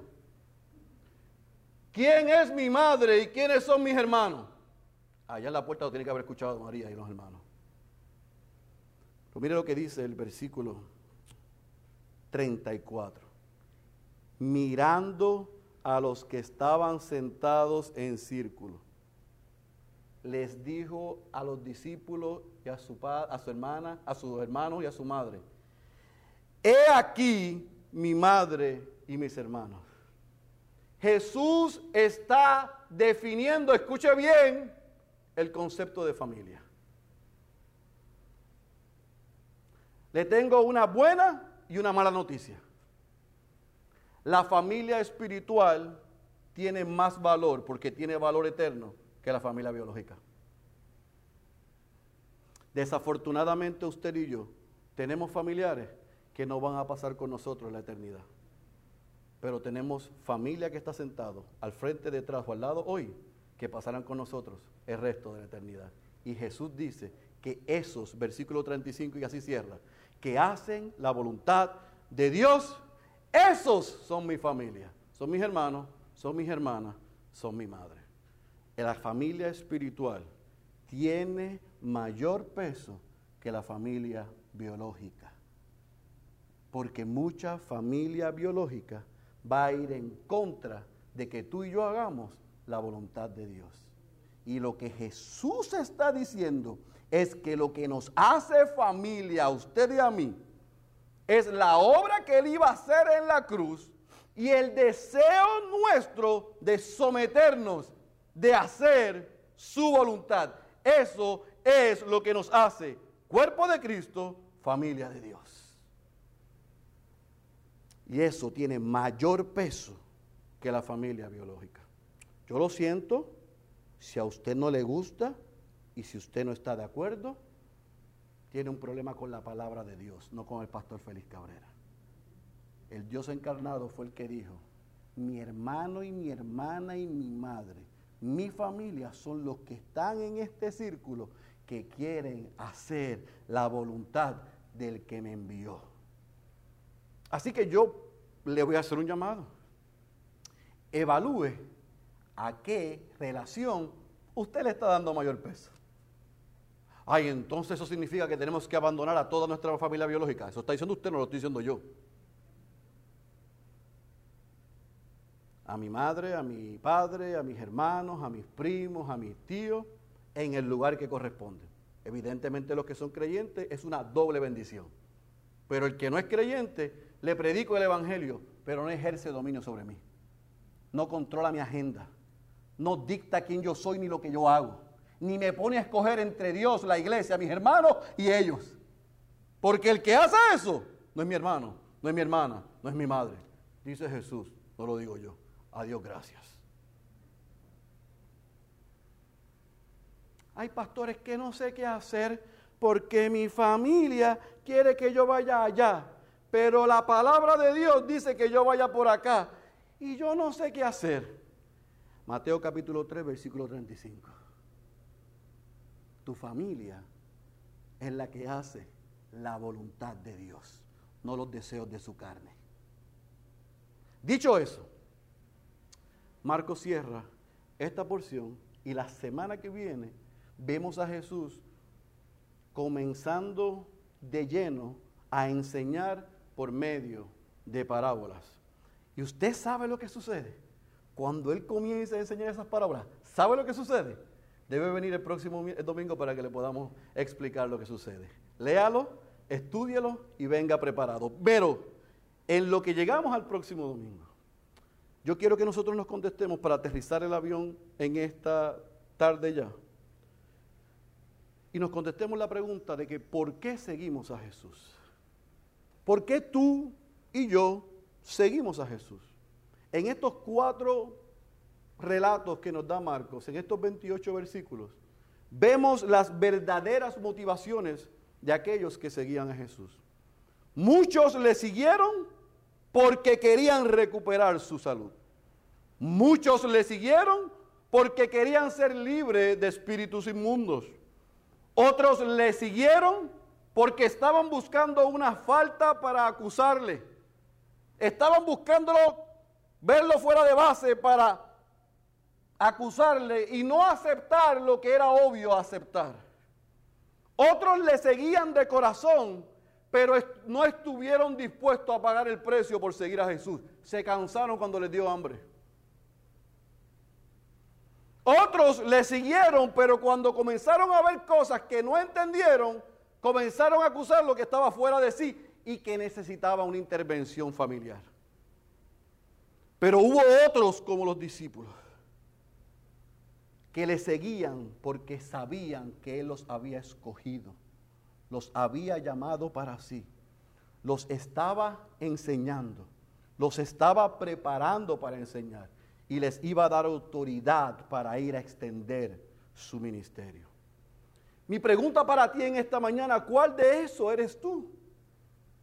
¿quién es mi madre y quiénes son mis hermanos? Allá en la puerta lo tiene que haber escuchado María y los hermanos. Pero mire lo que dice el versículo 34 mirando a los que estaban sentados en círculo. Les dijo a los discípulos y a su, a su hermana, a sus hermanos y a su madre, he aquí mi madre y mis hermanos. Jesús está definiendo, escuche bien, el concepto de familia. Le tengo una buena y una mala noticia. La familia espiritual tiene más valor porque tiene valor eterno que la familia biológica. Desafortunadamente usted y yo tenemos familiares que no van a pasar con nosotros en la eternidad. Pero tenemos familia que está sentado al frente, detrás o al lado hoy que pasarán con nosotros el resto de la eternidad. Y Jesús dice que esos, versículo 35 y así cierra, que hacen la voluntad de Dios esos son mi familia. Son mis hermanos, son mis hermanas, son mi madre. La familia espiritual tiene mayor peso que la familia biológica. Porque mucha familia biológica va a ir en contra de que tú y yo hagamos la voluntad de Dios. Y lo que Jesús está diciendo es que lo que nos hace familia a usted y a mí, es la obra que Él iba a hacer en la cruz y el deseo nuestro de someternos, de hacer su voluntad. Eso es lo que nos hace cuerpo de Cristo, familia de Dios. Y eso tiene mayor peso que la familia biológica. Yo lo siento, si a usted no le gusta y si usted no está de acuerdo, tiene un problema con la palabra de Dios, no con el pastor Félix Cabrera. El Dios encarnado fue el que dijo, mi hermano y mi hermana y mi madre, mi familia son los que están en este círculo que quieren hacer la voluntad del que me envió. Así que yo le voy a hacer un llamado. Evalúe a qué relación usted le está dando mayor peso. Ay, entonces eso significa que tenemos que abandonar a toda nuestra familia biológica. Eso está diciendo usted, no lo estoy diciendo yo. A mi madre, a mi padre, a mis hermanos, a mis primos, a mis tíos, en el lugar que corresponde. Evidentemente los que son creyentes es una doble bendición. Pero el que no es creyente, le predico el Evangelio, pero no ejerce dominio sobre mí. No controla mi agenda. no dicta quién yo soy ni lo que yo hago. Ni me pone a escoger entre Dios, la iglesia, mis hermanos y ellos. Porque el que hace eso no es mi hermano, no es mi hermana, no es mi madre. Dice Jesús, no lo digo yo. Adiós, gracias. Hay pastores que no sé qué hacer porque mi familia quiere que yo vaya allá, pero la palabra de Dios dice que yo vaya por acá y yo no sé qué hacer. Mateo capítulo 3, versículo 35. Tu familia es la que hace la voluntad de Dios, no los deseos de su carne. Dicho eso, Marco cierra esta porción y la semana que viene vemos a Jesús comenzando de lleno a enseñar por medio de parábolas. Y usted sabe lo que sucede. Cuando Él comienza a enseñar esas parábolas, ¿sabe lo que sucede? Debe venir el próximo domingo para que le podamos explicar lo que sucede. Léalo, estúdielo y venga preparado. Pero en lo que llegamos al próximo domingo, yo quiero que nosotros nos contestemos para aterrizar el avión en esta tarde ya y nos contestemos la pregunta de que ¿por qué seguimos a Jesús? ¿Por qué tú y yo seguimos a Jesús? En estos cuatro relatos que nos da Marcos, en estos 28 versículos, vemos las verdaderas motivaciones de aquellos que seguían a Jesús. Muchos le siguieron porque querían recuperar su salud. Muchos le siguieron porque querían ser libres de espíritus inmundos. Otros le siguieron porque estaban buscando una falta para acusarle. Estaban buscándolo, verlo fuera de base para acusarle y no aceptar lo que era obvio aceptar. Otros le seguían de corazón, pero no estuvieron dispuestos a pagar el precio por seguir a Jesús. Se cansaron cuando les dio hambre. Otros le siguieron, pero cuando comenzaron a ver cosas que no entendieron, comenzaron a acusar lo que estaba fuera de sí y que necesitaba una intervención familiar. Pero hubo otros como los discípulos que le seguían porque sabían que Él los había escogido, los había llamado para sí, los estaba enseñando, los estaba preparando para enseñar y les iba a dar autoridad para ir a extender su ministerio. Mi pregunta para ti en esta mañana, ¿cuál de eso eres tú?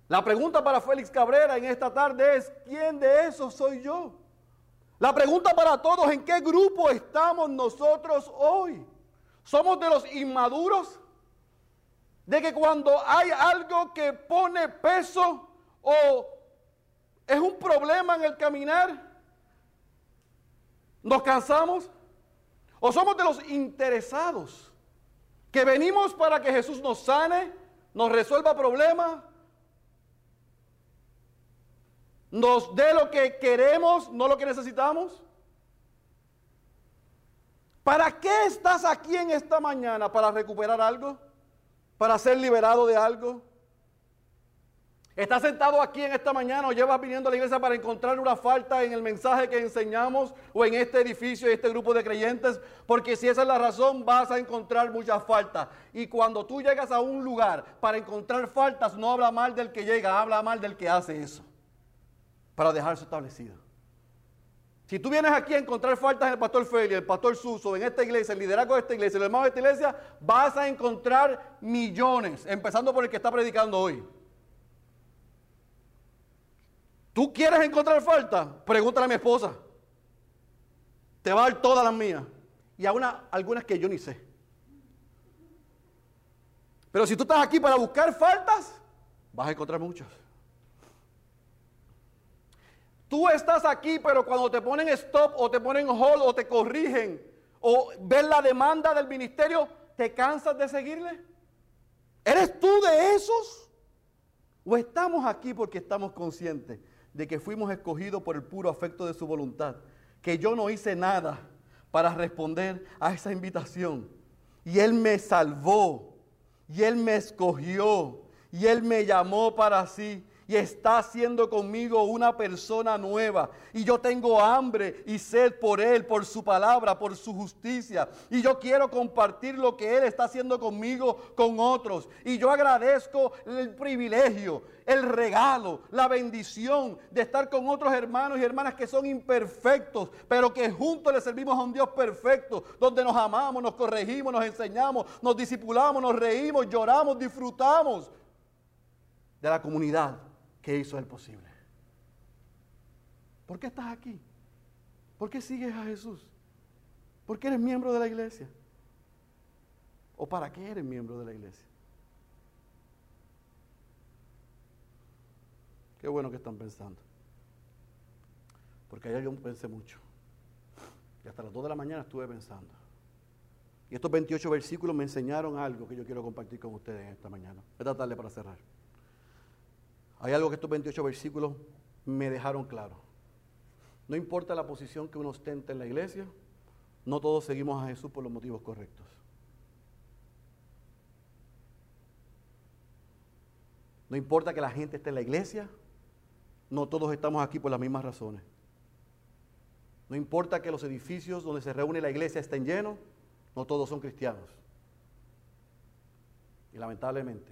La pregunta para Félix Cabrera en esta tarde es, ¿quién de esos soy yo? La pregunta para todos, ¿en qué grupo estamos nosotros hoy? ¿Somos de los inmaduros? De que cuando hay algo que pone peso o es un problema en el caminar, ¿Nos cansamos? ¿O somos de los interesados que venimos para que Jesús nos sane, nos resuelva problemas, nos dé lo que queremos, no lo que necesitamos? ¿Para qué estás aquí en esta mañana? ¿Para recuperar algo? ¿Para ser liberado de algo? ¿Estás sentado aquí en esta mañana o llevas viniendo a la iglesia para encontrar una falta en el mensaje que enseñamos o en este edificio y este grupo de creyentes? Porque si esa es la razón, vas a encontrar muchas faltas. Y cuando tú llegas a un lugar para encontrar faltas, no habla mal del que llega, habla mal del que hace eso. Para dejarse establecido. Si tú vienes aquí a encontrar faltas en el pastor Feli, el pastor Suso, en esta iglesia, el liderazgo de esta iglesia, el hermano de esta iglesia, vas a encontrar millones, empezando por el que está predicando hoy. ¿Tú quieres encontrar falta? Pregúntale a mi esposa. Te va a dar todas las mías. Y a algunas que yo ni sé. Pero si tú estás aquí para buscar faltas, vas a encontrar muchas. Tú estás aquí, pero cuando te ponen stop o te ponen hold o te corrigen o ves la demanda del ministerio, ¿te cansas de seguirle? ¿Eres tú de esos? ¿O estamos aquí porque estamos conscientes de que fuimos escogidos por el puro afecto de su voluntad, que yo no hice nada para responder a esa invitación. Y Él me salvó, y Él me escogió, y Él me llamó para sí, y está haciendo conmigo una persona nueva. Y yo tengo hambre y sed por Él, por su palabra, por su justicia. Y yo quiero compartir lo que Él está haciendo conmigo con otros. Y yo agradezco el privilegio, el regalo, la bendición de estar con otros hermanos y hermanas que son imperfectos, pero que juntos le servimos a un Dios perfecto, donde nos amamos, nos corregimos, nos enseñamos, nos discipulamos, nos reímos, lloramos, disfrutamos de la comunidad que hizo el posible. ¿Por qué estás aquí? ¿Por qué sigues a Jesús? ¿Por qué eres miembro de la iglesia? ¿O para qué eres miembro de la iglesia? Qué bueno que están pensando. Porque ayer yo pensé mucho. Y hasta las 2 de la mañana estuve pensando. Y estos 28 versículos me enseñaron algo que yo quiero compartir con ustedes esta mañana, esta tarde para cerrar. Hay algo que estos 28 versículos me dejaron claro. No importa la posición que uno ostente en la iglesia, no todos seguimos a Jesús por los motivos correctos. No importa que la gente esté en la iglesia, no todos estamos aquí por las mismas razones. No importa que los edificios donde se reúne la iglesia estén llenos, no todos son cristianos. Y lamentablemente,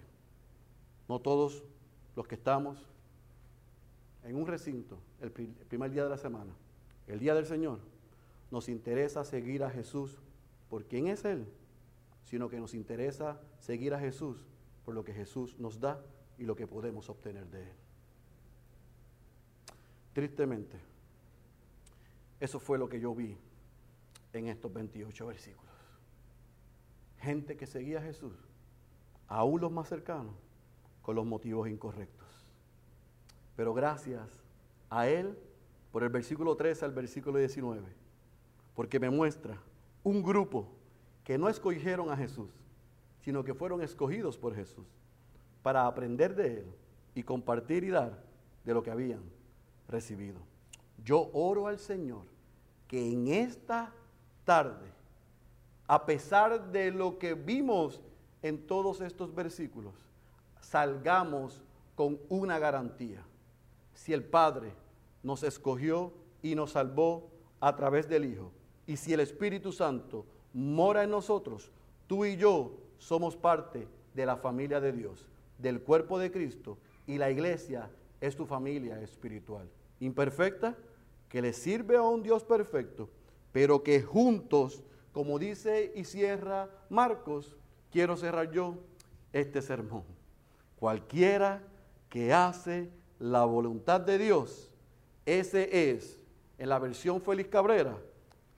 no todos los que estamos en un recinto el primer día de la semana, el día del Señor, nos interesa seguir a Jesús por quién es Él, sino que nos interesa seguir a Jesús por lo que Jesús nos da y lo que podemos obtener de Él. Tristemente, eso fue lo que yo vi en estos 28 versículos. Gente que seguía a Jesús, aún los más cercanos, con los motivos incorrectos. Pero gracias a Él por el versículo 13 al versículo 19, porque me muestra un grupo que no escogieron a Jesús, sino que fueron escogidos por Jesús para aprender de Él y compartir y dar de lo que habían recibido. Yo oro al Señor que en esta tarde, a pesar de lo que vimos en todos estos versículos, salgamos con una garantía. Si el Padre nos escogió y nos salvó a través del Hijo, y si el Espíritu Santo mora en nosotros, tú y yo somos parte de la familia de Dios, del cuerpo de Cristo, y la iglesia es tu familia espiritual. Imperfecta, que le sirve a un Dios perfecto, pero que juntos, como dice y cierra Marcos, quiero cerrar yo este sermón. Cualquiera que hace la voluntad de Dios, ese es, en la versión Félix Cabrera,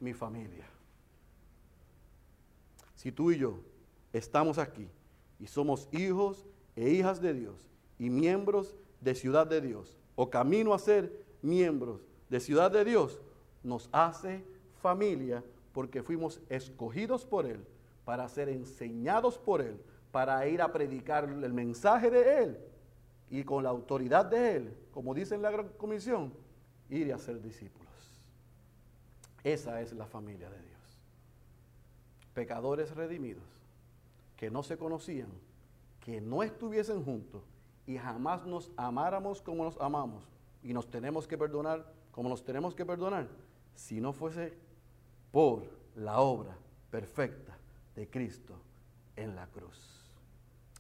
mi familia. Si tú y yo estamos aquí y somos hijos e hijas de Dios y miembros de Ciudad de Dios, o camino a ser miembros de Ciudad de Dios, nos hace familia porque fuimos escogidos por Él para ser enseñados por Él, para ir a predicar el mensaje de Él y con la autoridad de Él, como dice en la gran comisión, ir a ser discípulos. Esa es la familia de Dios. Pecadores redimidos que no se conocían, que no estuviesen juntos y jamás nos amáramos como nos amamos y nos tenemos que perdonar como nos tenemos que perdonar, si no fuese por la obra perfecta de Cristo en la cruz.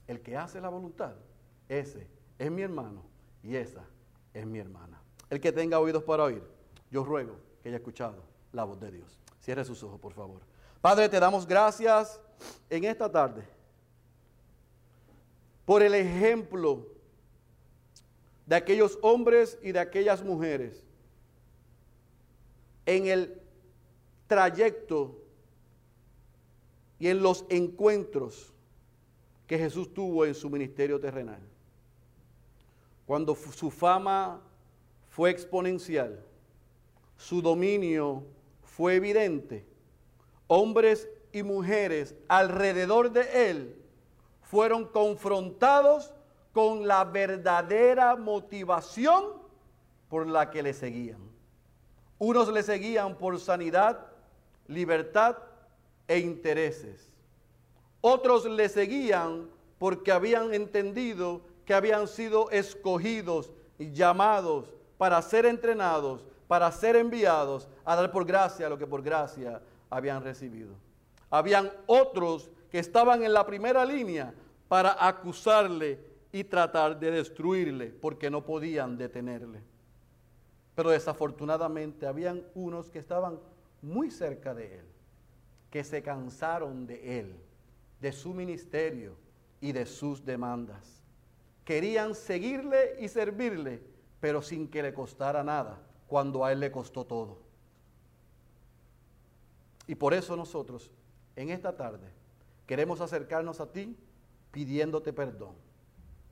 El que hace la voluntad, ese es mi hermano y esa es mi hermana. El que tenga oídos para oír, yo ruego que haya escuchado la voz de Dios. Cierre sus ojos, por favor. Padre, te damos gracias en esta tarde por el ejemplo de aquellos hombres y de aquellas mujeres en el trayecto y en los encuentros que Jesús tuvo en su ministerio terrenal. Cuando su fama fue exponencial, su dominio fue evidente, hombres y mujeres alrededor de él fueron confrontados con la verdadera motivación por la que le seguían. Unos le seguían por sanidad, libertad e intereses. Otros le seguían porque habían entendido que habían sido escogidos y llamados para ser entrenados, para ser enviados a dar por gracia lo que por gracia habían recibido. Habían otros que estaban en la primera línea para acusarle y tratar de destruirle porque no podían detenerle. Pero desafortunadamente habían unos que estaban muy cerca de él, que se cansaron de él, de su ministerio y de sus demandas. Querían seguirle y servirle, pero sin que le costara nada, cuando a él le costó todo. Y por eso nosotros, en esta tarde, queremos acercarnos a ti pidiéndote perdón.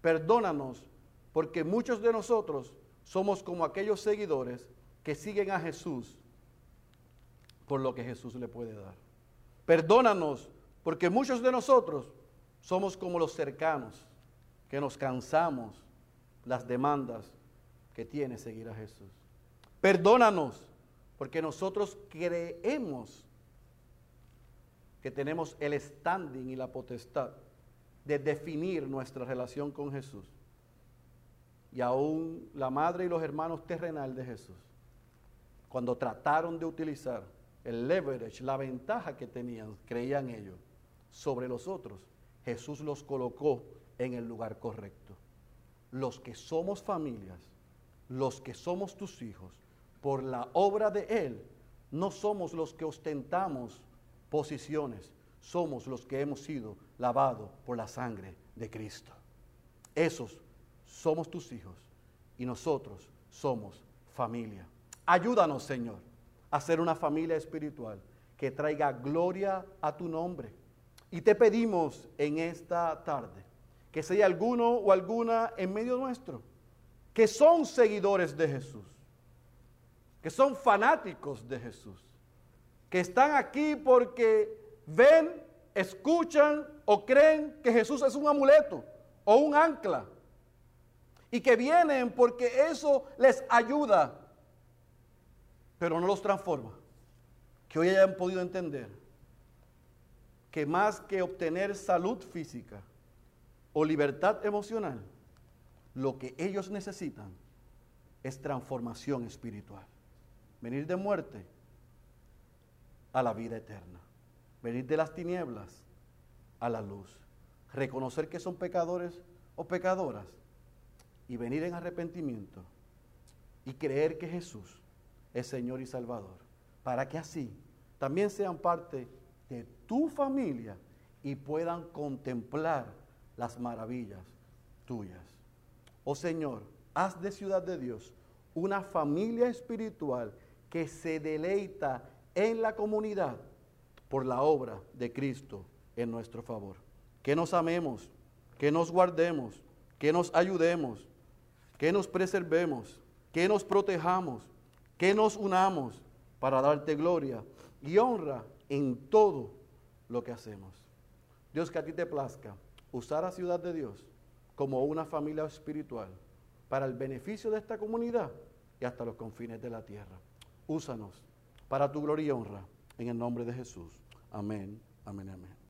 Perdónanos porque muchos de nosotros somos como aquellos seguidores que siguen a Jesús por lo que Jesús le puede dar. Perdónanos porque muchos de nosotros somos como los cercanos que nos cansamos las demandas que tiene seguir a Jesús. Perdónanos porque nosotros creemos que tenemos el standing y la potestad de definir nuestra relación con Jesús. Y aún la madre y los hermanos terrenal de Jesús, cuando trataron de utilizar el leverage, la ventaja que tenían, creían ellos, sobre los otros, Jesús los colocó en el lugar correcto. Los que somos familias, los que somos tus hijos, por la obra de Él, no somos los que ostentamos posiciones, somos los que hemos sido lavados por la sangre de Cristo. Esos somos tus hijos y nosotros somos familia. Ayúdanos, Señor, a ser una familia espiritual que traiga gloria a tu nombre. Y te pedimos en esta tarde que sea alguno o alguna en medio nuestro que son seguidores de Jesús, que son fanáticos de Jesús, que están aquí porque ven, escuchan o creen que Jesús es un amuleto o un ancla. Y que vienen porque eso les ayuda, pero no los transforma. Que hoy hayan podido entender que más que obtener salud física o libertad emocional, lo que ellos necesitan es transformación espiritual. Venir de muerte a la vida eterna. Venir de las tinieblas a la luz. Reconocer que son pecadores o pecadoras y venir en arrepentimiento y creer que Jesús es Señor y Salvador. Para que así también sean parte de tu familia y puedan contemplar las maravillas tuyas. Oh Señor, haz de Ciudad de Dios una familia espiritual que se deleita en la comunidad por la obra de Cristo en nuestro favor. Que nos amemos, que nos guardemos, que nos ayudemos, que nos preservemos, que nos protejamos, que nos unamos para darte gloria y honra en todo lo que hacemos. Dios, que a ti te plazca usar a Ciudad de Dios como una familia espiritual para el beneficio de esta comunidad y hasta los confines de la tierra. Úsanos para tu gloria y honra. En el nombre de Jesús. Amén, amén, amén.